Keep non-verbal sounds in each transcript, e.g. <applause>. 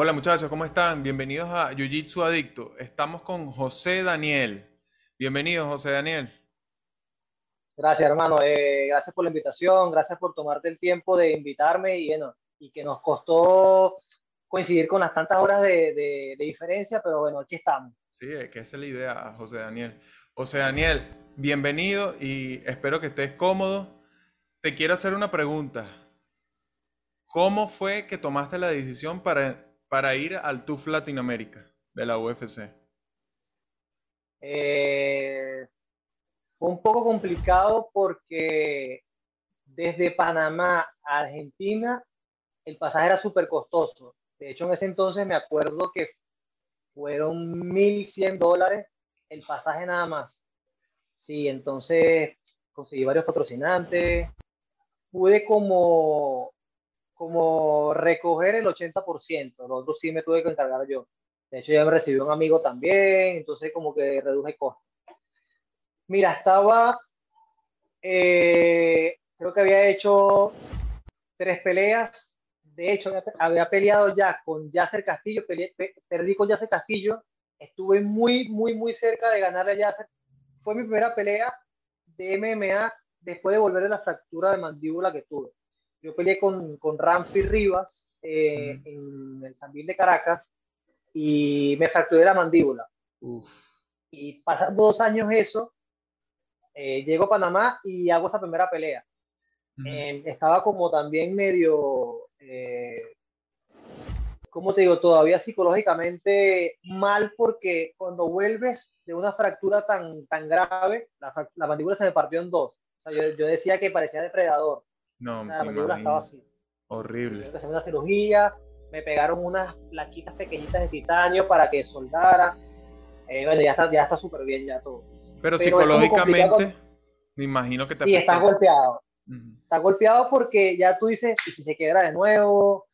Hola muchachos, ¿cómo están? Bienvenidos a Jiu Jitsu Adicto. Estamos con José Daniel. Bienvenido, José Daniel. Gracias, hermano. Eh, gracias por la invitación, gracias por tomarte el tiempo de invitarme y, bueno, y que nos costó coincidir con las tantas horas de, de, de diferencia, pero bueno, aquí estamos. Sí, es que esa es la idea, José Daniel. José Daniel, bienvenido y espero que estés cómodo. Te quiero hacer una pregunta. ¿Cómo fue que tomaste la decisión para para ir al TUF Latinoamérica de la UFC? Eh, fue un poco complicado porque desde Panamá a Argentina el pasaje era súper costoso. De hecho, en ese entonces me acuerdo que fueron 1.100 dólares el pasaje nada más. Sí, entonces conseguí varios patrocinantes. Pude como como recoger el 80%, lo otro sí me tuve que encargar yo. De hecho, ya me recibió un amigo también, entonces como que reduje costos. Mira, estaba, eh, creo que había hecho tres peleas. De hecho, había peleado ya con Yasser Castillo, perdí con Yasser Castillo. Estuve muy, muy, muy cerca de ganarle a Yasser. Fue mi primera pelea de MMA después de volver de la fractura de mandíbula que tuve. Yo peleé con, con Ramfi Rivas eh, en el San de Caracas y me fracturé la mandíbula. Y pasan dos años eso, eh, llego a Panamá y hago esa primera pelea. Eh, estaba como también medio, ¿cómo te digo? Todavía psicológicamente mal porque cuando vuelves de una fractura tan, tan grave, la, la mandíbula se me partió en dos. O sea, yo, yo, decía que parecía depredador. No, la mandíbula estaba así. Horrible. Hice una cirugía, me pegaron unas plaquitas pequeñitas de titanio para que soldara. Eh, bueno, ya está, ya está súper bien ya todo. Pero, psicológicamente, me imagino que te Sí, estás golpeado. Estás golpeado porque ya tú dices, y si se quedara de nuevo,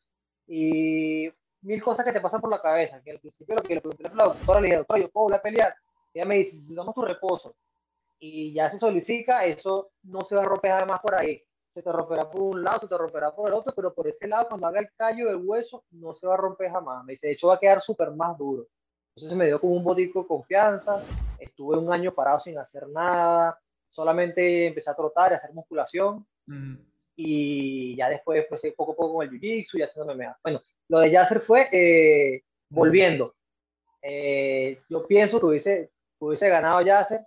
y mil cosas que te pasan por la cabeza. Que al principio lo que le pregunté a la doctora, le dije, doctora, yo puedo volver a pelear. ella me dice, si damos tu reposo y ya se solidifica, eso no se va a romper además por ahí se te romperá por un lado, se te romperá por el otro, pero por ese lado, cuando haga el callo del hueso, no se va a romper jamás. Me dice, de hecho, va a quedar súper más duro. Entonces me dio como un botico de confianza. Estuve un año parado sin hacer nada. Solamente empecé a trotar y a hacer musculación. Y ya después empecé poco a poco con el jiu-jitsu y haciendo MMA. Bueno, lo de Yasser fue eh, volviendo. Eh, yo pienso que hubiese, hubiese ganado Yasser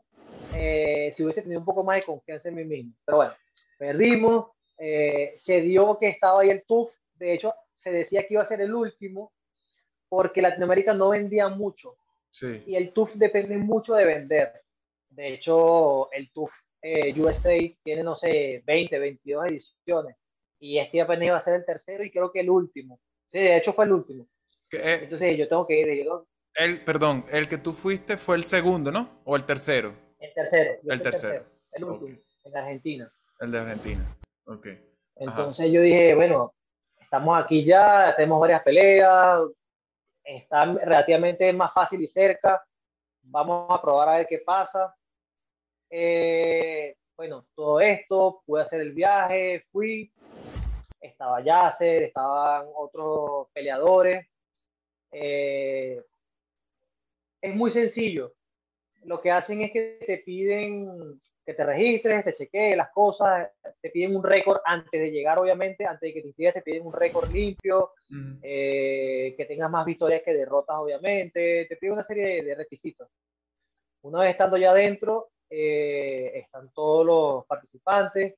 eh, si hubiese tenido un poco más de confianza en mí mismo. Pero bueno, Perdimos, eh, se dio que estaba ahí el TUF, de hecho se decía que iba a ser el último porque Latinoamérica no vendía mucho sí. y el TUF depende mucho de vender. De hecho, el TUF eh, USA tiene, no sé, 20, 22 ediciones y este apenas iba a ser el tercero y creo que el último. Sí, de hecho fue el último. Eh, Entonces yo tengo que ir. el, perdón, el que tú fuiste fue el segundo, ¿no? ¿O el tercero? El tercero. El tercero. El último, en Argentina. El de Argentina. Ok. Entonces yo dije, bueno, estamos aquí ya, tenemos varias peleas, está relativamente más fácil y cerca, vamos a probar a ver qué pasa. Eh, bueno, todo esto, pude hacer el viaje, fui, estaba Yasser, estaban otros peleadores. Eh, es muy sencillo. Lo que hacen es que te piden que te registres, te chequees las cosas, te piden un récord antes de llegar, obviamente, antes de que te inscribas, te piden un récord limpio, eh, que tengas más victorias que derrotas, obviamente, te piden una serie de, requisitos. Una vez estando ya adentro, eh, están todos los participantes.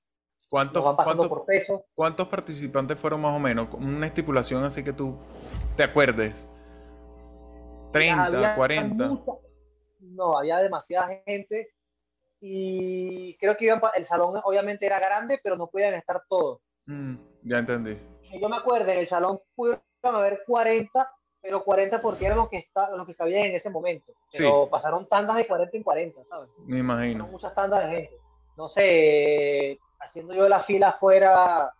¿Cuántos, van pasando por peso. ¿Cuántos participantes fueron más o menos? Una estipulación así que tú te acuerdes. 30, 40. no, había demasiada gente y creo que iban, el salón obviamente era grande, pero no podían estar todos. Mm, ya entendí. Yo me acuerdo, en el salón pudieron haber 40, pero 40 porque eran los que, está, los que cabían en ese momento. Pero sí. pasaron tandas de 40 en 40, ¿sabes? Me imagino. muchas tandas de gente. No sé, haciendo yo la fila fuera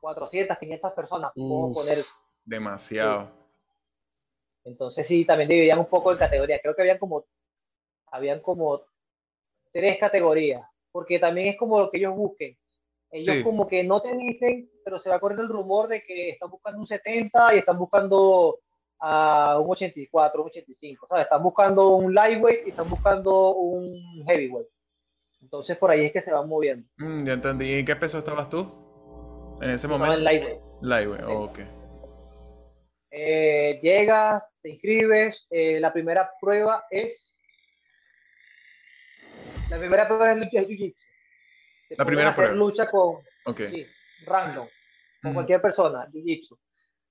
400, 500 personas, puedo poner. Demasiado. Entonces sí, también dividían un poco en categorías. Creo que habían como, habían como tres categorías, porque también es como lo que ellos busquen. Ellos como que no te dicen, pero se va corriendo el rumor de que están buscando un 70 y están buscando a un 84, un 85, ¿sabes? Están buscando un lightweight y están buscando un heavyweight. Entonces por ahí es que se van moviendo. Mm, ya entendí. ¿Y en qué peso estabas tú? En ese momento. en lightweight. Lightweight, ok. Eh, llegas, te inscribes. Eh, la primera prueba es. La primera prueba es jiu-jitsu. La primera hacer prueba. lucha con. Ok. Sí, random. Con cualquier persona, jiu-jitsu.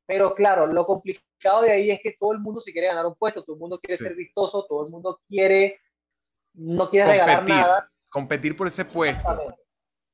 Pero claro, lo complicado de ahí es que todo el mundo se quiere ganar un puesto, todo el mundo quiere Sí. ser vistoso, todo el mundo quiere. No quiere regalar nada. Competir por ese puesto. Exactamente.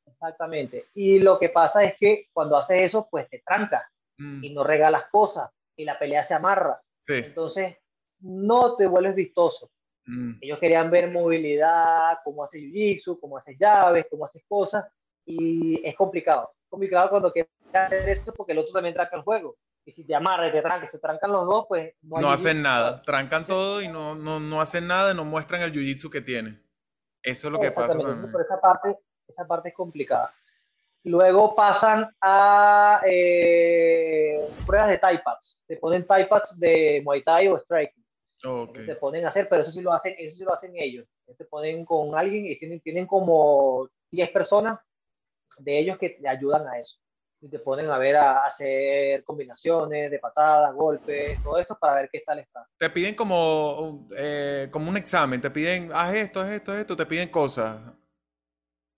Exactamente. Y lo que pasa es que cuando haces eso, pues te trancas Mm, y no regalas cosas y la pelea se amarra. Sí. Entonces, no te vuelves vistoso. Mm, Ellos querían ver movilidad, cómo haces jiu-jitsu, cómo haces llaves, cómo haces cosas, y es complicado. Es complicado cuando quieres hacer esto porque el otro también tranca el juego. Y si te amarra y te tranca, se trancan los dos, pues no, No hacen nada. Trancan todo y no, no, no hacen nada no muestran el jiu-jitsu que tienen. Eso es lo que pasa. Por esa parte, esa parte es complicada. Luego pasan a eh, pruebas de Thai pads. Te ponen Thai pads de Muay Thai o Striking. Ok. Se ponen a hacer, pero eso sí lo hacen, eso sí lo hacen ellos. Se ponen con alguien y tienen, tienen como 10 personas de ellos que te ayudan a eso. Y te ponen a ver a, hacer combinaciones de patadas, golpes, todo eso para ver qué tal está. Te piden como, eh, como un examen. Te piden, haz esto, haz esto, haz esto. Te piden cosas.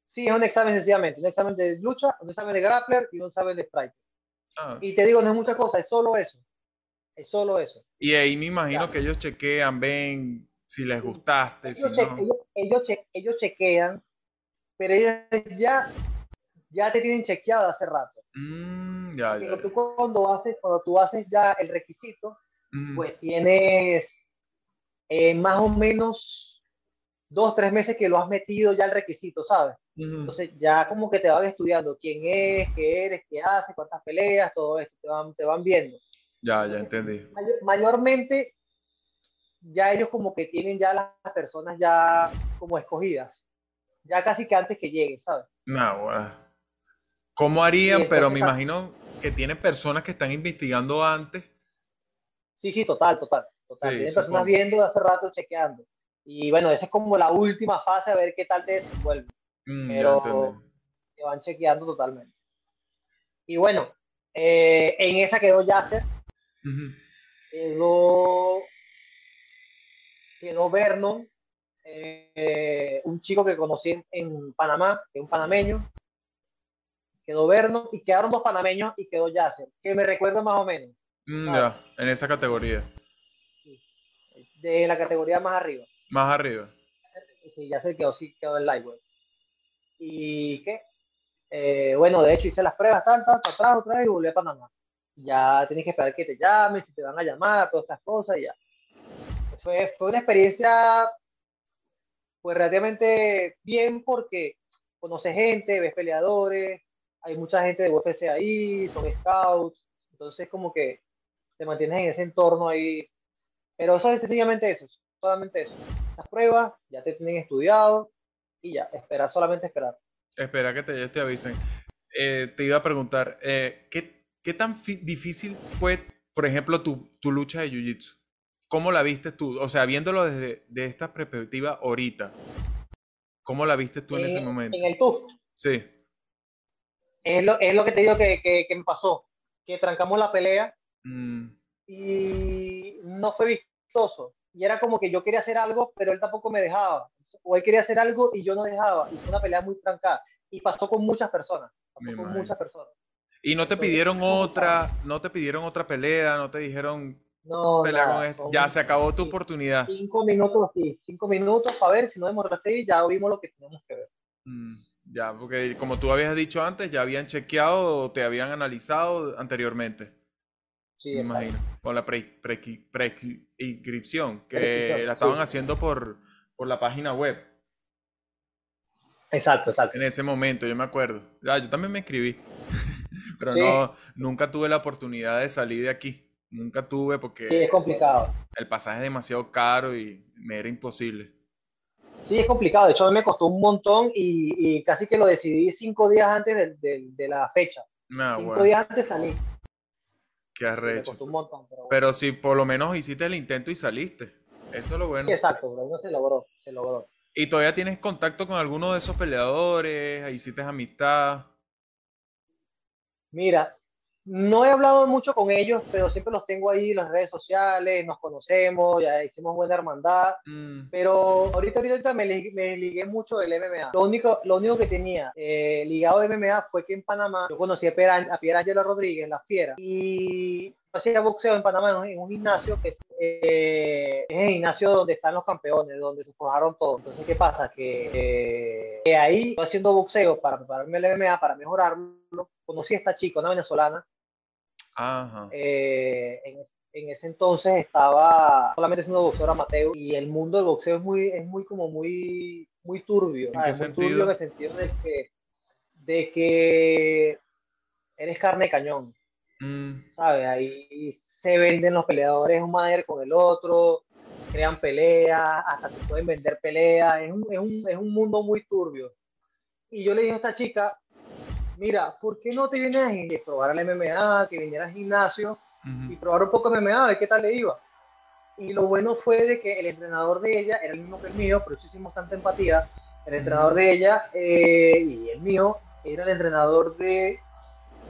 Sí, es un examen sencillamente, un examen de lucha, un examen de grappler y un examen de strike. Ah, Y te digo, no es mucha cosa, es solo eso. Es solo eso. Y ahí me imagino que ellos chequean, ven si les gustaste, si Ellos, che- no. ellos, ellos, che- ellos chequean, pero ellos ya, ya te tienen chequeado hace rato. Mm, ya, Pero ya. tú cuando haces, cuando tú haces ya el requisito, Mm, pues tienes eh, más o menos dos, tres meses que lo has metido ya el requisito, ¿sabes? Entonces ya como que te van estudiando quién es, qué eres, qué haces, cuántas peleas, todo esto, te van, te van viendo. Ya, ya entendí. Mayor- mayormente ya ellos como que tienen ya las personas ya como escogidas, ya casi que antes que lleguen, ¿sabes? No, bueno. ¿Cómo harían? Pero me imagino que tienen personas que están investigando antes. Sí, sí, total, total. total. Sí, Tienen supongo. personas viendo hace rato, chequeando. Y bueno, esa es como la última fase, a ver qué tal te desenvuelve. Mm, Pero-. Te van chequeando totalmente. Y bueno, eh, en esa quedó Yasser, Quedó, quedó Vernon, eh, un chico que conocí en, en Panamá, que es un panameño. Quedó Vernon y quedaron dos panameños y quedó Yasser, que me recuerdo más o menos, Mm, Ah. ya, en esa categoría. de la categoría más arriba. Más arriba. Sí, Yasser quedó, sí, quedó en Lightweight. ¿Y qué? Eh, bueno, de hecho hice las pruebas, tal, tal, para atrás, otra vez y volví a Panamá. Ya tienes que esperar que te llamen, si te van a llamar, todas estas cosas y ya. Fue, fue una experiencia pues relativamente bien porque conoces gente, ves peleadores, hay mucha gente de UFC ahí, son scouts, entonces como que te mantienes en ese entorno ahí. Pero eso es sencillamente eso, solamente eso. Esas pruebas ya te tienen estudiado y ya, esperar, solamente esperar. Espera que te, te avisen. Eh, te iba a preguntar, eh, ¿qué, qué tan difícil fue, por ejemplo, tu, tu lucha de Jiu-Jitsu? ¿Cómo la viste tú? O sea, viéndolo desde de esta perspectiva ahorita, ¿cómo la viste tú en ese Eh, momento? En el TUF, Sí. es lo, es lo que te digo que, que, que me pasó, que trancamos la pelea Mm, y no fue vistoso. Y era como que yo quería hacer algo, pero él tampoco me dejaba. O él quería hacer algo y yo no dejaba. Y fue una pelea muy trancada. Y pasó con muchas personas. Pasó Me con muchas personas. Y no te Entonces, pidieron ¿cómo otra, no te pidieron otra pelea, no te dijeron No, pelea con nada, son Ya se acabó tu oportunidad. Cinco minutos, sí, cinco minutos para ver si no demostraste y ya vimos lo que teníamos que ver. Mm, ya, porque como tú habías dicho antes, ya habían chequeado o te habían analizado anteriormente. Sí, Me imagino. Con la pre- pre- prescripción, que Prescripción, la estaban sí. haciendo por, por la página web Exacto, exacto. en ese momento, yo me acuerdo. Ah, yo también me escribí, <laughs> pero Sí. no, nunca tuve la oportunidad de salir de aquí. Nunca tuve porque Sí, es complicado. el pasaje es demasiado caro y me era imposible. Sí, es complicado. De hecho, a mí me costó un montón y, y casi que lo decidí cinco días antes de, la fecha. Ah, cinco bueno. días antes salí. Qué arrecho. Me costó un montón, pero, pero si por lo menos hiciste el intento y saliste. Eso es lo bueno. exacto, pero no se logró, se logró. ¿Y todavía tienes contacto con alguno de esos peleadores? ¿Hiciste amistad? Mira, no he hablado mucho con ellos, pero siempre los tengo ahí en las redes sociales, nos conocemos, ya hicimos buena hermandad. Mm. Pero ahorita, ahorita me, me, ligué mucho del MMA. Lo único, lo único que tenía eh, ligado de MMA fue que en Panamá yo conocí a Pierre, a Pierre Angelo Rodríguez, la fiera, y hacía boxeo en Panamá en un gimnasio que eh, es el gimnasio donde están los campeones, donde se forjaron todos. Entonces, ¿qué pasa? Que, eh, ahí estoy haciendo boxeo para prepararme el MMA, para mejorarlo. Conocí a esta chica, una venezolana, eh, en, ese entonces estaba solamente siendo boxeador amateur y el mundo del boxeo es muy, es muy como muy, muy turbio. ¿En qué sentido? turbio en el sentido de que, de que eres carne de cañón. Mm. ¿Sabes? Ahí se venden los peleadores un madre con el otro, crean peleas, hasta te pueden vender peleas. Es un, es un, es un mundo muy turbio. Y yo le dije a esta chica, mira, ¿por qué no te vienes a probar el MMA, que viniera al gimnasio y probar un poco MMA, a ver qué tal le iba? Y lo bueno fue de que el entrenador de ella era el mismo que el mío, por eso hicimos tanta empatía. El entrenador de ella eh, y el mío era el entrenador de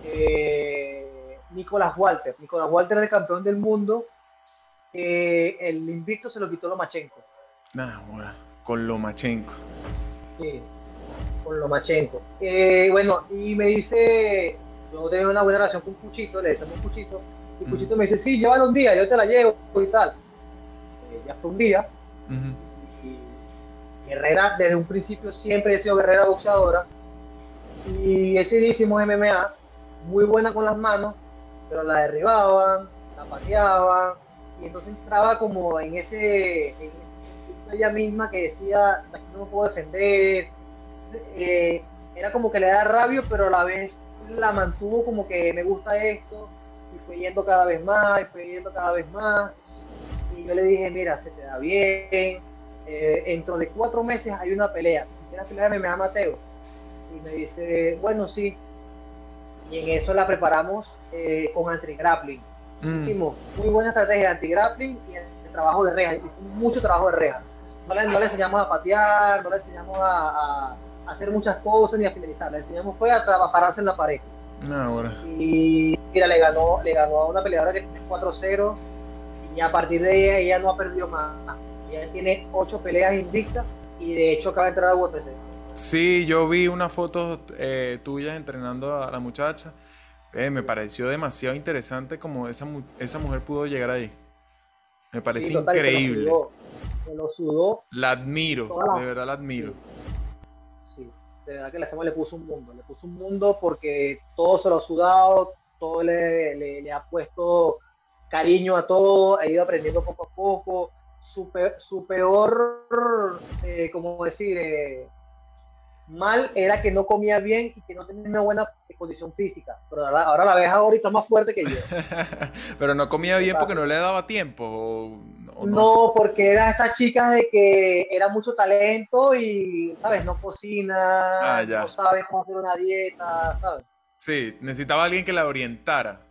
eh, Nicolás Walter. Nicolás Walter era el campeón del mundo. el invicto se lo quitó Lomachenko. Nah, con Lomachenko. Sí con Lomachenko. Eh, bueno, y me dice, yo tengo una buena relación con Puchito, le decimos Puchito, y Puchito me dice, sí, llévalo un día, yo te la llevo y tal. Eh, ya fue un día. y Guerrera, desde un principio siempre he sido guerrera boxeadora. Y ese hicimos MMA, muy buena con las manos, pero la derribaban, la pateaban, y entonces entraba como en ese, en ella misma que decía, no me puedo defender, eh, era como que le da rabia, pero a la vez la mantuvo como que me gusta esto, y fue yendo cada vez más, y fue yendo cada vez más. Y yo le dije, mira, se te da bien, eh, dentro de cuatro meses hay una pelea, quisiera pelearme, me da Mateo. Y me dice, bueno, sí. Y en eso la preparamos eh, con anti-grappling. Mm. Hicimos muy buena estrategia de anti-grappling y el trabajo de reja. Hicimos mucho trabajo de reja. No le, no le enseñamos a patear, no le enseñamos a hacer muchas cosas ni a finalizar. Le enseñamos fue a pararse en la pared. No, Y mira, le ganó, le ganó a una peleadora que tiene 4-0 y a partir de ahí ella no ha perdido más. Ella tiene 8 peleas invictas y de hecho acaba de entrar a UFC. Sí, yo vi una foto eh, tuya entrenando a la muchacha. Eh, me pareció demasiado interesante como esa, esa mujer pudo llegar ahí. Me parece increíble. Se lo, sudó, La admiro, de verdad la admiro de verdad que la semana le puso un mundo, le puso un mundo porque todo se lo ha sudado, todo le, le, ha puesto cariño a todo, ha ido aprendiendo poco a poco. Su, su peor, eh, como decir, eh, mal era que no comía bien y que no tenía una buena condición física. Pero ahora, la ves ahorita más fuerte que yo. <laughs> Pero no comía bien porque no le daba tiempo no, porque era esta chica de que era mucho talento y, ¿sabes? No cocina, ah, no sabe cómo hacer una dieta, ¿sabes? Sí, necesitaba alguien que la orientara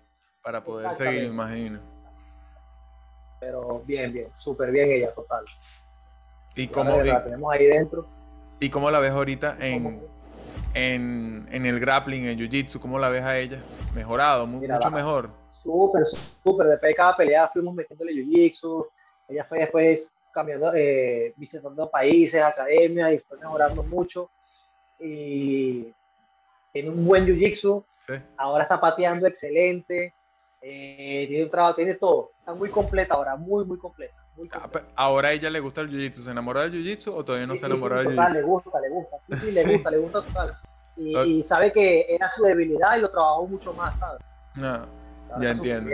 para poder seguir, me imagino. Pero bien, bien, súper bien ella, total. ¿Y cómo, la tenemos ahí dentro. ¿Y cómo la ves ahorita en, en, en el grappling, en jiu-jitsu? ¿Cómo la ves a ella? Mejorado, mucho mejor. Súper, súper. Después de cada pelea fuimos metiéndole jiu-jitsu ella fue después cambiando, eh, visitando países, academias y fue mejorando mucho. Y tiene un buen jiu-jitsu. Ahora está pateando excelente. Eh, tiene un trabajo, tiene todo. Está muy completa ahora, muy, muy completa. Ah, ahora a ella le gusta el jiu-jitsu. ¿Se enamoró del jiu-jitsu o todavía no se enamoró del jiu-jitsu? Le gusta, le gusta. Sí, le gusta, le gusta total. Y, sabe que era su debilidad y lo trabajó mucho más, ¿sabes? No, ya entiendo.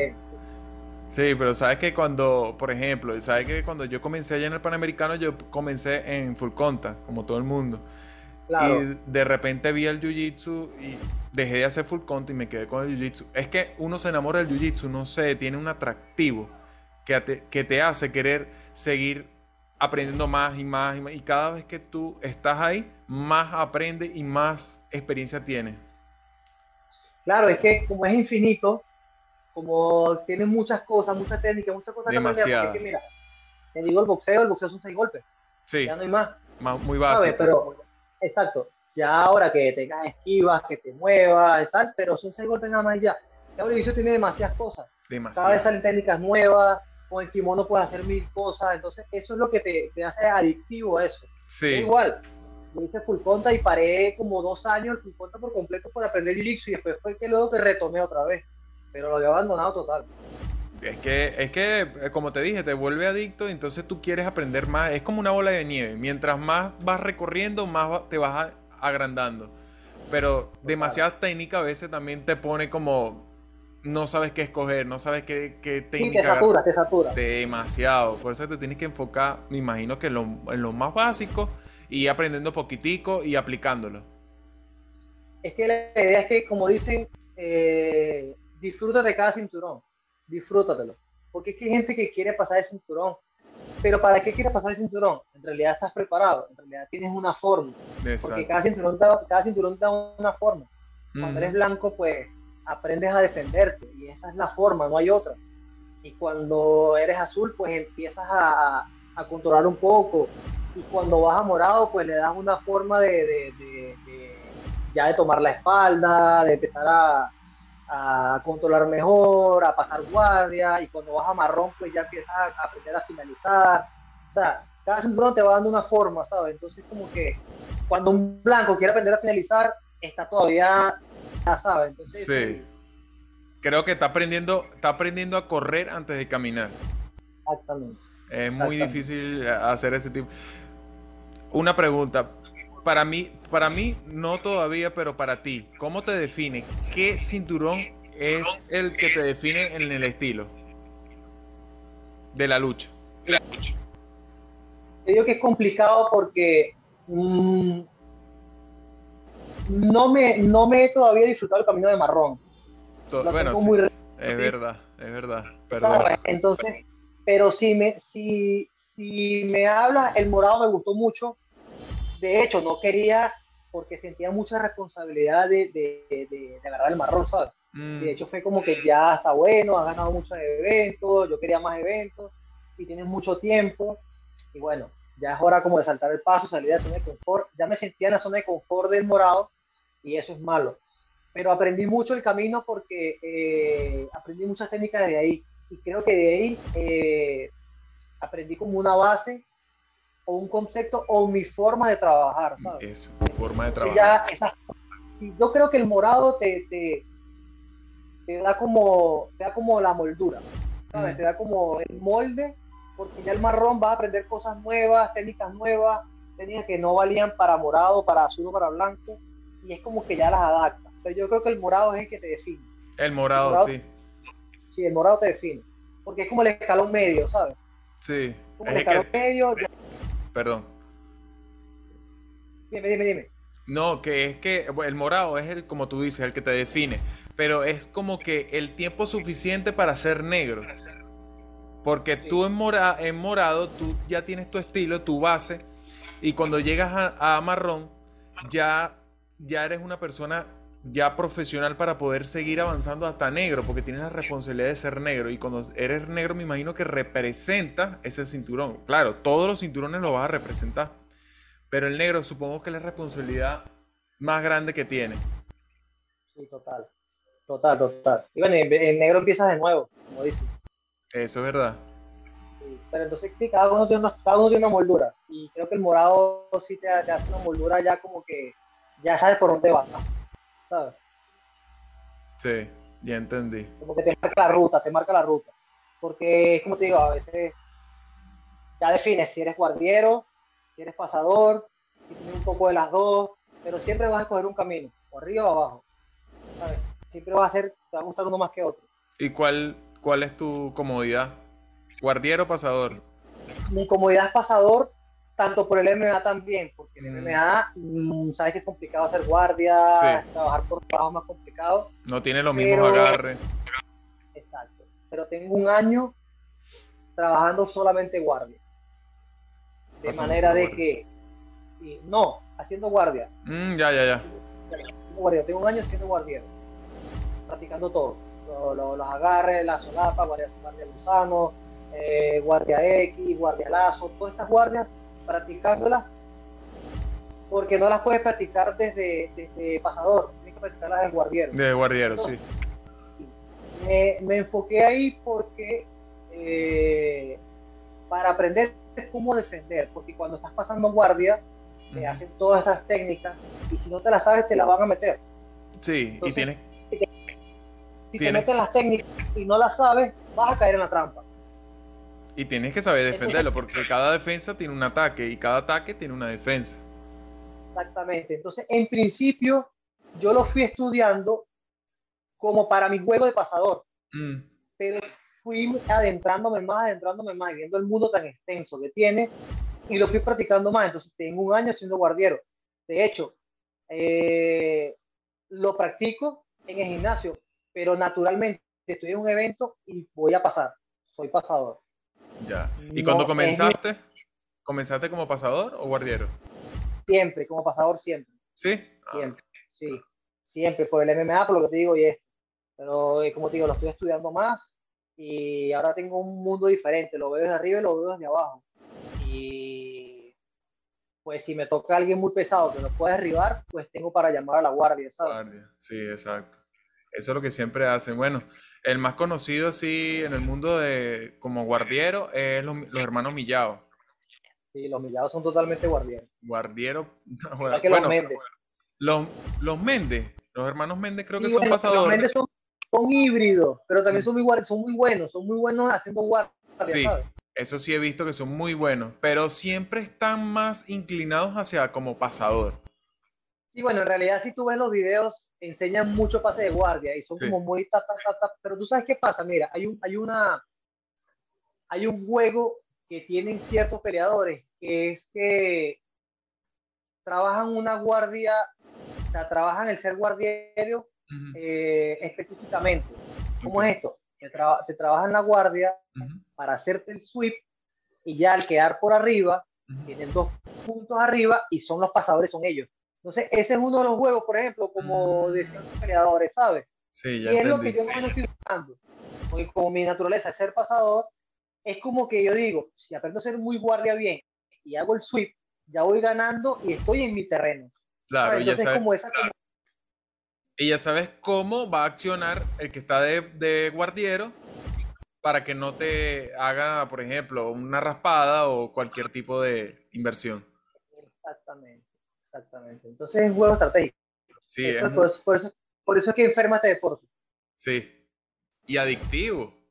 Sí, pero sabes que cuando, por ejemplo, sabes que cuando yo comencé allá en el Panamericano, yo comencé en full contact, como todo el mundo. Y de repente vi el jiu-jitsu y dejé de hacer full contact y me quedé con el jiu-jitsu. Es que uno se enamora del jiu-jitsu, no sé, tiene un atractivo que te, que te hace querer seguir aprendiendo más y más y más. Y cada vez que tú estás ahí, más aprendes y más experiencia tienes. Claro, es que como es infinito, como tiene muchas cosas, muchas técnicas, muchas cosas Demasiado. que mira, te digo el boxeo, el boxeo son seis golpes. Sí. Ya no hay más. muy básico. Pero, exacto. Ya ahora que tengas esquivas, que te muevas y tal, pero son seis golpes nada más ya. Ya el tiene demasiadas cosas. Demasiado. Cada vez salen técnicas nuevas, con el kimono puedes hacer mil cosas, entonces eso es lo que te, te hace adictivo a eso. Sí. igual, yo hice full conta y paré como dos años el full conta por completo por aprender el y después fue que luego te retomé otra vez, pero lo había abandonado total. Es que, es que, eh, como te dije, te vuelve adicto y entonces tú quieres aprender más. Es como una bola de nieve. Mientras más vas recorriendo, más te vas agrandando. Pero demasiada técnica a veces también te pone como... No sabes qué escoger, no sabes qué, qué técnica... Sí, te satura, te satura. Demasiado. Por eso te tienes que enfocar, me imagino que en lo, en lo más básico y aprendiendo poquitico y aplicándolo. Es que la idea es que, como dicen, eh, disfruta de cada cinturón disfrútatelo. Porque es que hay gente que quiere pasar el cinturón. Pero ¿para qué quieres pasar el cinturón? En realidad estás preparado, en realidad tienes una forma. Porque cada cinturón, da, cada cinturón da una forma. Cuando eres blanco, pues aprendes a defenderte y esa es la forma, no hay otra. Y cuando eres azul, pues empiezas a, a controlar un poco. Y cuando vas a morado, pues le das una forma de, de, de ya de tomar la espalda, de empezar a, a controlar mejor, a pasar guardia, y cuando vas a marrón, pues ya empiezas a aprender a finalizar. O sea, cada cinturón te va dando una forma, ¿sabes? Entonces, como que cuando un blanco quiere aprender a finalizar, está todavía, ya sabes. Entonces, sí. Creo que está aprendiendo, está aprendiendo a correr antes de caminar. Exactamente. Es muy difícil hacer ese tipo. Una pregunta, para mí, para mí no todavía, pero para ti, ¿cómo te define? ¿Qué cinturón es el que te define en el estilo de la lucha? Te digo que es complicado porque mm, no, me, no me he todavía disfrutado el camino de marrón. bueno, es verdad, es verdad. Perdón. Entonces, pero si me, si, si me habla, el morado me gustó mucho de hecho, no quería porque sentía mucha responsabilidad de, de, agarrar el marrón, ¿sabes? Mm. De hecho, fue como que ya está bueno, has ganado muchos eventos, yo quería más eventos y tienes mucho tiempo. Y bueno, ya es hora como de saltar el paso, salir de la zona de confort. Ya me sentía en la zona de confort del morado y eso es malo. Pero aprendí mucho el camino porque eh, aprendí muchas técnicas de ahí. Y creo que de ahí eh, aprendí como una base un concepto o mi forma de trabajar, ¿sabes? Eso, forma de trabajar. yo creo que el morado te, te, te, da como, te da como la moldura, ¿sabes? Mm. Te da como el molde, porque ya el marrón va a aprender cosas nuevas, técnicas nuevas, técnicas que no valían para morado, para azul o para blanco, y es como que ya las adapta. Pero yo creo que el morado es el que te define. El morado, sí. Sí, el morado te define, porque es como el escalón medio, ¿sabes? Sí. Como el escalón medio, Perdón. Dime, dime, dime. No, que es que el morado es el, como tú dices, el que te define. Pero es como que el tiempo suficiente para ser negro. Porque tú en, en morado, tú ya tienes tu estilo, tu base. Y cuando llegas a, a marrón, ya, ya eres una persona ya profesional para poder seguir avanzando hasta negro, porque tienes la responsabilidad de ser negro. Y cuando eres negro, me imagino que representa ese cinturón. Claro, todos los cinturones lo vas a representar. Pero el negro supongo que es la responsabilidad más grande que tiene. Sí, total. Total, total. Y bueno, el negro empieza de nuevo, como dices. Eso es verdad. pero entonces sí, cada uno, tiene una, cada uno tiene una moldura. Y creo que el morado sí te, te hace una moldura ya como que ya sabes por dónde vas. ¿Sabes? Sí, ya entendí. Como que te marca la ruta, te marca la ruta. Porque, como te digo, a veces ya defines si eres guardiero, si eres pasador, si tienes un poco de las dos, pero siempre vas a escoger un camino, o arriba o abajo. ¿sabes? Siempre va a ser, te va a gustar uno más que otro. ¿Y cuál, cuál es tu comodidad? ¿Guardiero o pasador? Mi comodidad es pasador, tanto por el MMA también, porque el MMA, mm. sabes que es complicado hacer guardia, trabajar por trabajo más complicado. No tiene lo mismo agarre. Exacto. Pero tengo un año trabajando solamente guardia. De manera de que. no, haciendo guardia. Mm, ya, ya, ya. Tengo un año haciendo guardia. Practicando todo. los, agarres, la solapa, guardia, guardia gusano, eh, guardia X, guardia lazo, todas estas guardias, practicándolas, porque no las puedes practicar desde, desde pasador, tienes que practicarlas desde guardiero. De guardiero, sí. Me, enfoqué ahí porque eh, para aprender cómo defender, porque cuando estás pasando guardia, te hacen todas estas técnicas y si no te las sabes, te las van a meter. Sí, y tienes. Si te meten las técnicas y no las sabes, vas a caer en la trampa. Y tienes que saber defenderlo, porque cada defensa tiene un ataque y cada ataque tiene una defensa. Exactamente. Entonces, en principio, yo lo fui estudiando como para mi juego de pasador. Mm. Pero fui adentrándome más, adentrándome más, viendo el mundo tan extenso que tiene y lo fui practicando más. Entonces, tengo un año siendo guardiero. De hecho, eh, lo practico en el gimnasio, pero naturalmente estoy en un evento y voy a pasar. Soy pasador. Ya. ¿Y cuando comenzaste? ¿Comenzaste como pasador o guardiero? Siempre, como pasador siempre. ¿Sí? Siempre, sí. Siempre, por el MMA, por lo que te digo y esto. Pero como te digo, lo estoy estudiando más y ahora tengo un mundo diferente. Lo veo desde arriba y lo veo desde abajo. Y pues si me toca alguien muy pesado que no puede derribar, pues tengo para llamar a la guardia, ¿sabes? Guardia, sí, exacto. Eso es lo que siempre hacen. Bueno, el más conocido así en el mundo de como guardiero es los, hermanos Millao. Sí, los Millados son totalmente guardieros. Guardiero. <laughs> Bueno, los Méndez. Los, los Méndez, los hermanos Méndez creo que son pasadores. Los Méndez son, híbridos, pero también son muy, son muy buenos, son muy buenos haciendo guardia. Sí, eso sí he visto que son muy buenos, pero siempre están más inclinados hacia como pasador. Sí, bueno, en realidad si tú ves los videos, enseñan mucho pase de guardia y son como muy ta, ta, ta, ta, pero tú sabes qué pasa, mira, hay un, hay una, hay un juego que tienen ciertos peleadores, que es que trabajan una guardia, o sea, trabajan el ser guardiero eh, específicamente. ¿Cómo es esto? Te, te trabajan la guardia para hacerte el sweep y ya al quedar por arriba, tienen dos puntos arriba y son los pasadores, son ellos. Entonces, ese es uno de los juegos, por ejemplo, como mm. decían los peleadores, ¿sabes? Sí, ya y es lo que yo no estoy buscando. Porque como mi naturaleza es ser pasador, es como que yo digo, si aprendo a ser muy guardia bien y hago el sweep, ya voy ganando y estoy en mi terreno. Claro, ya sabes, como esa, Y ya sabes cómo va a accionar el que está de, de guardiero para que no te haga, por ejemplo, una raspada o cualquier tipo de inversión. Exactamente. Exactamente. Entonces es un juego estratégico. Sí, es por, eso, por, eso, es que enferma este deporte. Sí. Y adictivo.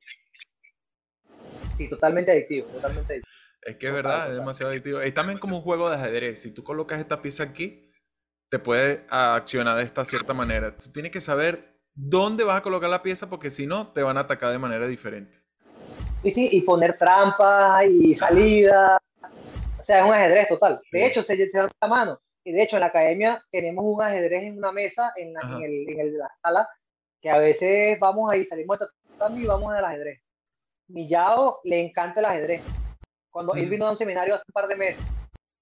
Sí, totalmente adictivo, totalmente adictivo. Es que es verdad, es demasiado adictivo. Es también como un juego de ajedrez. Si tú colocas esta pieza aquí, te puede accionar de esta cierta manera. Tú tienes que saber dónde vas a colocar la pieza porque si no, te van a atacar de manera diferente. Y sí, y poner trampas y salida. O sea, es un ajedrez total. De hecho, se, se dan la mano. Y de hecho, en la academia tenemos un ajedrez en una mesa, en la, en el, en el, la sala, que a veces vamos ahí, salimos de y vamos al ajedrez. Millao le encanta el ajedrez. Cuando él vino a un seminario hace un par de meses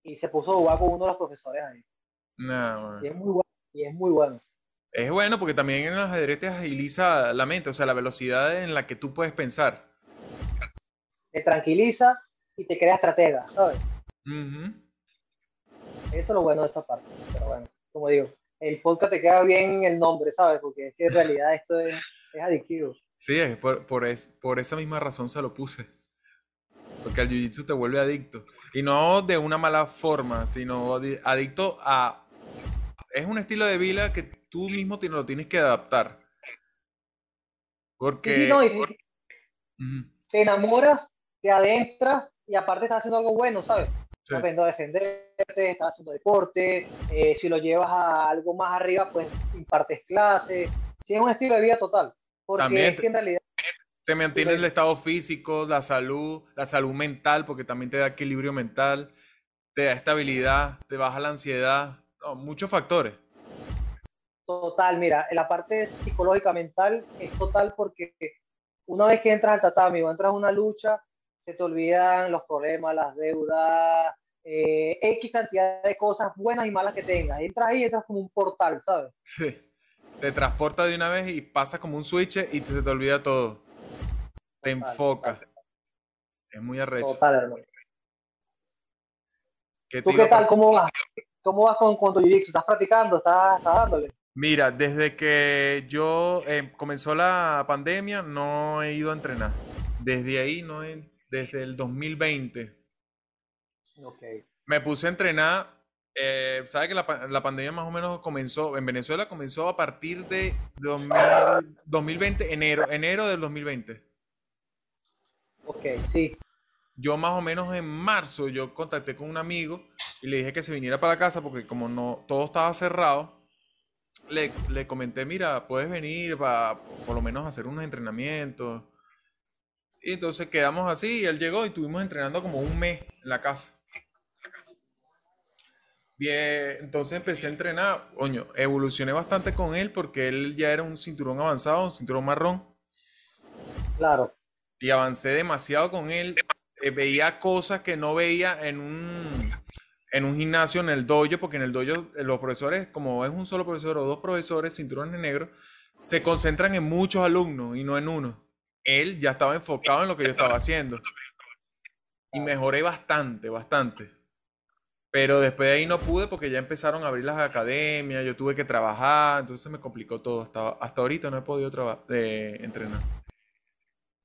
y se puso a jugar con uno de los profesores ahí. No, y es muy bueno. Y es muy bueno. Es bueno porque también en el ajedrez te agiliza la mente, o sea, la velocidad en la que tú puedes pensar. Te tranquiliza y te crea estratega, ¿sabes? Eso es lo bueno de esta parte. Pero bueno, como digo, el podcast te queda bien el nombre, ¿sabes? Porque es que en realidad esto es, adictivo. Sí, es por, por, por esa misma razón se lo puse. Porque el jiu-jitsu te vuelve adicto. Y no de una mala forma, sino adicto a... Es un estilo de vida que tú mismo te, lo tienes que adaptar. Porque... Sí, no, Te enamoras, te adentras y aparte estás haciendo algo bueno, ¿sabes? Estás a defenderte, estás haciendo deporte, eh, si lo llevas a algo más arriba, pues impartes clases. Sí, es un estilo de vida total. Porque también es que en realidad... Te mantiene el estado físico, la salud, la salud mental, porque también te da equilibrio mental, te da estabilidad, te baja la ansiedad, muchos factores. Total, mira, la parte psicológica mental es total porque una vez que entras al tatami o entras a una lucha, se te olvidan los problemas, las deudas, X eh, cantidad de cosas buenas y malas que tengas. Entras ahí y entras como un portal, ¿sabes? Sí. te transporta de una vez y pasa como un switch y te, te olvida todo. Te enfoca. Es muy arrecho. Total, hermano. ¿Tú qué tal? ¿Cómo vas? ¿Cómo vas con, con tu jiu ¿Estás practicando? ¿Estás, ¿Estás, dándole? Mira, desde que yo eh, comenzó la pandemia no he ido a entrenar. Desde ahí, no he, desde el 2020. Okay. Me puse a entrenar. Eh, ¿Sabes que la, la, pandemia más o menos comenzó, en Venezuela comenzó a partir de 2020, enero, enero del 2020? Ok, sí. Yo más o menos en marzo yo contacté con un amigo y le dije que se viniera para la casa porque como no todo estaba cerrado, le, le comenté, mira, puedes venir para por lo menos hacer unos entrenamientos. Y entonces quedamos así y él llegó y estuvimos entrenando como un mes en la casa. Bien, entonces empecé a entrenar, coño, evolucioné bastante con él porque él ya era un cinturón avanzado, un cinturón marrón. Claro. Y avancé demasiado con él. Eh, veía cosas que no veía en un, en un gimnasio, en el dojo, porque en el dojo eh, los profesores, como es un solo profesor o dos profesores, cinturones negros, se concentran en muchos alumnos y no en uno. Él ya estaba enfocado en lo que yo estaba haciendo. Y mejoré bastante, bastante. Pero después de ahí no pude porque ya empezaron a abrir las academias, yo tuve que trabajar, entonces me complicó todo. Hasta, hasta ahorita no he podido eh, entrenar.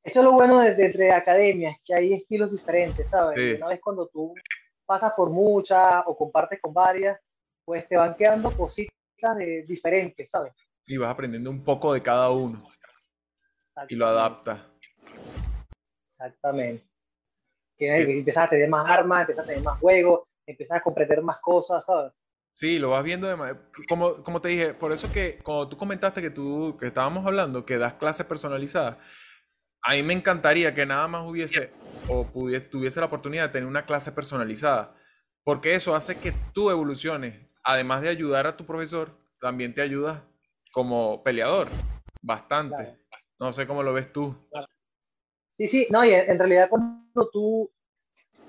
Eso es lo bueno de, entre academias, que hay estilos diferentes, ¿sabes? Una vez cuando tú pasas por muchas o compartes con varias, pues te van quedando cositas de, diferentes, ¿sabes? Y vas aprendiendo un poco de cada uno. Y lo adaptas. Exactamente. Que, empiezas a tener más armas, empiezas a tener más juegos, empiezas a comprender más cosas, ¿sabes? Sí, lo vas viendo de como, como te dije, por eso que cuando tú comentaste que tú, que estábamos hablando, que das clases personalizadas, a mí me encantaría que nada más hubiese o pudiese, tuviese la oportunidad de tener una clase personalizada, porque eso hace que tú evoluciones. Además de ayudar a tu profesor, también te ayuda como peleador, bastante. No sé cómo lo ves tú. Sí, sí, no, y en, realidad cuando tú,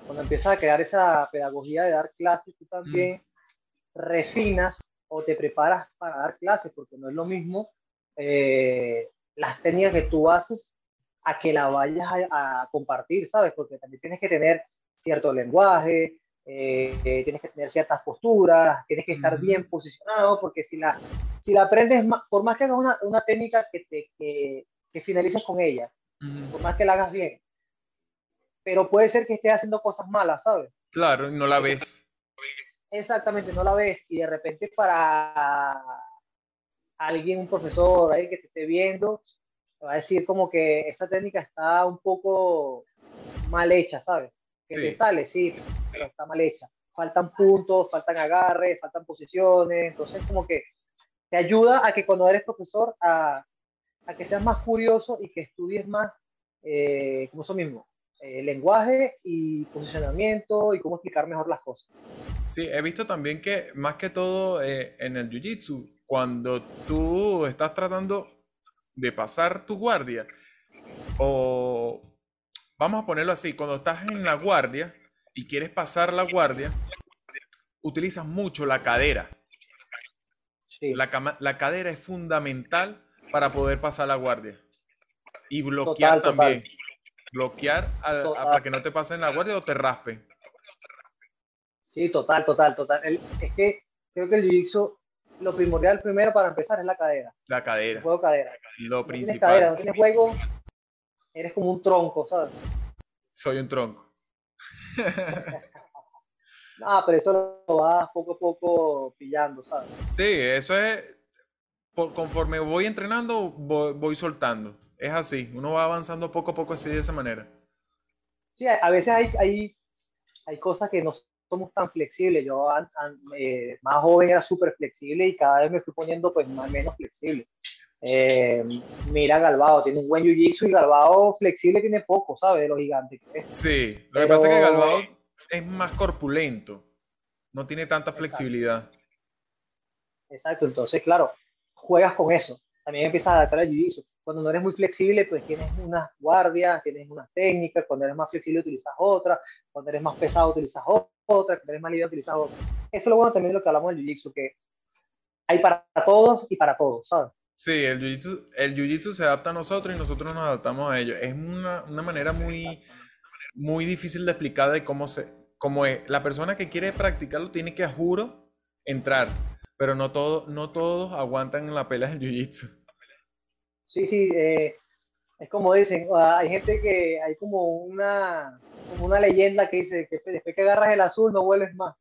cuando empiezas a crear esa pedagogía de dar clases, tú también mm. refinas o te preparas para dar clases, porque no es lo mismo eh, las técnicas que tú haces a que la vayas a, compartir, ¿sabes? Porque también tienes que tener cierto lenguaje, eh, tienes que tener ciertas posturas, tienes que estar bien posicionado, porque si la, si la aprendes, por más que hagas una, una técnica que, te, que, que finalices con ella, por más que la hagas bien, pero puede ser que estés haciendo cosas malas, ¿sabes? Claro, no la ves. Exactamente, no la ves y de repente para alguien, un profesor ahí que te esté viendo, va a decir como que esa técnica está un poco mal hecha, ¿sabes? Que te sale, sí, pero está mal hecha. Faltan puntos, faltan agarres, faltan posiciones, entonces como que te ayuda a que cuando eres profesor a, a que seas más curioso y que estudies más, eh, como eso mismo, eh, lenguaje y posicionamiento y cómo explicar mejor las cosas. Sí, he visto también que más que todo eh, en el Jiu-Jitsu, cuando tú estás tratando de pasar tu guardia, o vamos a ponerlo así, cuando estás en la guardia y quieres pasar la guardia, utilizas mucho la cadera. La, la, cadera es fundamental para poder pasar la guardia. Y bloquear también. Bloquear para que no te pasen la guardia o te raspe. Sí, total, total, total. es que creo que el jiu lo primordial primero para empezar es la cadera. La cadera. El juego cadera. Lo principal. Tienes cadera, no tienes juego, eres como un tronco, ¿sabes? Soy un tronco. no, <laughs> pero eso lo vas poco a poco pillando, ¿sabes? Sí, eso es. Conforme voy entrenando, voy, soltando. Es así. Uno va avanzando poco a poco así de esa manera. Sí, a veces hay, hay, hay cosas que no somos tan flexibles. Yo eh, más joven era súper flexible y cada vez me fui poniendo pues más menos flexible. Eh, mira Galbao, tiene un buen jiu-jitsu y Galbao flexible tiene poco, ¿sabes? De los gigantes. Sí, lo que pasa es que Galbao es más corpulento, no tiene tanta flexibilidad. Exacto, entonces claro, juegas con eso. También empiezas a adaptar al jiu-jitsu. Cuando no eres muy flexible, pues tienes unas guardias, tienes unas técnicas. Cuando eres más flexible, utilizas otras. Cuando eres más pesado, utilizas otras. Cuando eres más libre, utilizas otras. Eso es lo bueno también de lo que hablamos del jiu-jitsu, que hay para todos y para todos, ¿sabes? Sí, el jiu-jitsu, el jiu se adapta a nosotros y nosotros nos adaptamos a ellos. Es una, una manera muy, muy difícil de explicar de cómo se, cómo es. La persona que quiere practicarlo tiene que, a juro, entrar, pero no, todo, no todos aguantan la pelea del jiu-jitsu. Sí, sí, eh, es como dicen, hay gente que hay como una, como una leyenda que dice que después que agarras el azul no vuelves más.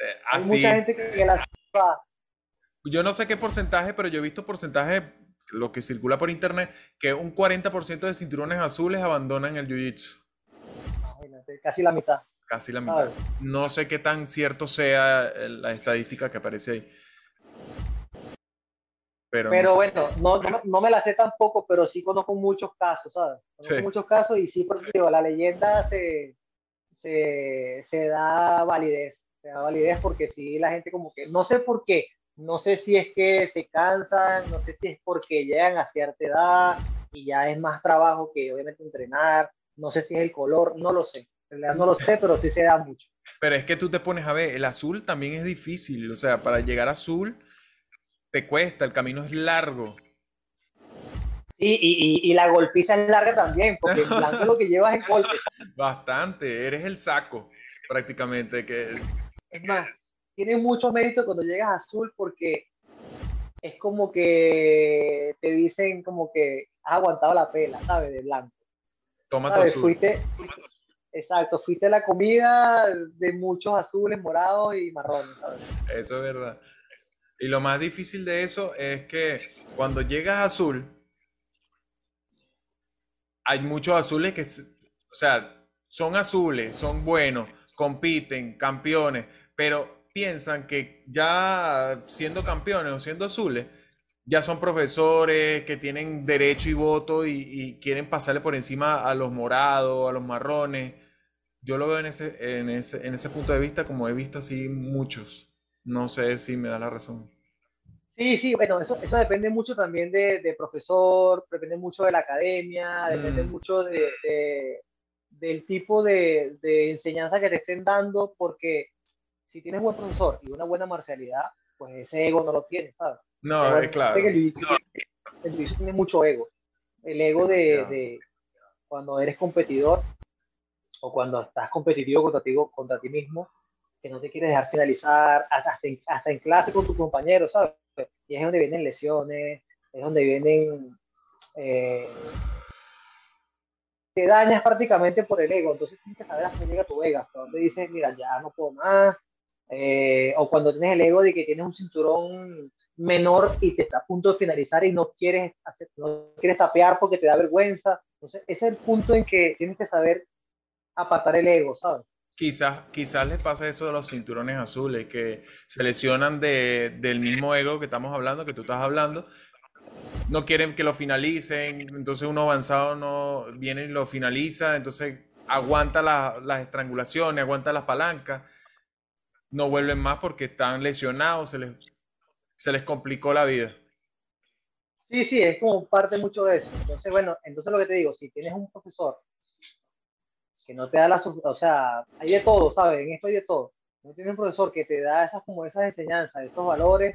Eh, hay mucha gente que el azul va, yo no sé qué porcentaje, pero yo he visto porcentaje, lo que circula por internet, que un 40% de cinturones azules abandonan el jiu-jitsu. Casi la mitad. Casi la mitad. No sé qué tan cierto sea la estadística que aparece ahí. Pero, bueno, no, no, me la sé tampoco, pero sí conozco muchos casos, ¿sabes? Conozco muchos casos y sí, por ejemplo, la leyenda se, se, se da validez. Se da validez porque sí, la gente como que, no sé por qué, no sé si es que se cansan, no sé si es porque llegan a cierta edad y ya es más trabajo que obviamente entrenar, no sé si es el color, no lo sé. En realidad no lo sé, pero sí se da mucho. Pero es que tú te pones a ver, el azul también es difícil, o sea, para llegar a azul te cuesta, el camino es largo. Y, y, la golpiza es larga también, porque el blanco lo que <laughs> llevas es golpes. Bastante, eres el saco, prácticamente. Que... Es más, tiene mucho mérito cuando llegas a azul porque es como que te dicen como que has aguantado la pela, ¿sabes? De blanco. Toma tu azul. Fuiste, exacto, fuiste la comida de muchos azules, morados y marrones, ¿sabes? Eso es verdad. Y lo más difícil de eso es que cuando llegas a azul, hay muchos azules que, o sea, son azules, son buenos, compiten, campeones, pero piensan que ya siendo campeones o siendo azules, ya son profesores que tienen derecho y voto y, quieren pasarle por encima a los morados, a los marrones. Yo lo veo en ese, en ese, en ese punto de vista como he visto así muchos. No sé si me da la razón. Sí, sí, bueno, eso, eso depende mucho también de, profesor, depende mucho de la academia, depende mm. mucho de, del tipo de, enseñanza que te estén dando, porque si tienes buen profesor y una buena marcialidad, pues ese ego no lo tienes, ¿sabes? No, es claro. El jiu tiene mucho ego. El ego de, cuando eres competidor o cuando estás competitivo contra ti, contra ti mismo, que no te quieres dejar finalizar hasta, hasta, en, clase con tus compañeros, ¿sabes? Y es donde vienen lesiones, es donde vienen... Eh, te dañas prácticamente por el ego, entonces tienes que saber hasta dónde llega tu ego, hasta dónde dices, mira, ya no puedo más, eh, o cuando tienes el ego de que tienes un cinturón menor y te está a punto de finalizar y no quieres, hacer, no quieres tapear porque te da vergüenza. Entonces, ese es el punto en que tienes que saber apartar el ego, ¿sabes? Quizás, quizás les pasa eso de los cinturones azules, que se lesionan de, del mismo ego que estamos hablando, que tú estás hablando. No quieren que lo finalicen, entonces uno avanzado no viene y lo finaliza, entonces aguanta las estrangulaciones, aguanta las palancas no vuelven más porque están lesionados, se les, se les complicó la vida. Sí, sí, es como parte mucho de eso. Entonces, bueno, entonces lo que te digo, si tienes un profesor que no te da la, o sea, hay de todo, ¿sabes? En esto hay de todo. No tienes un profesor que te da esas como esas enseñanzas, esos valores,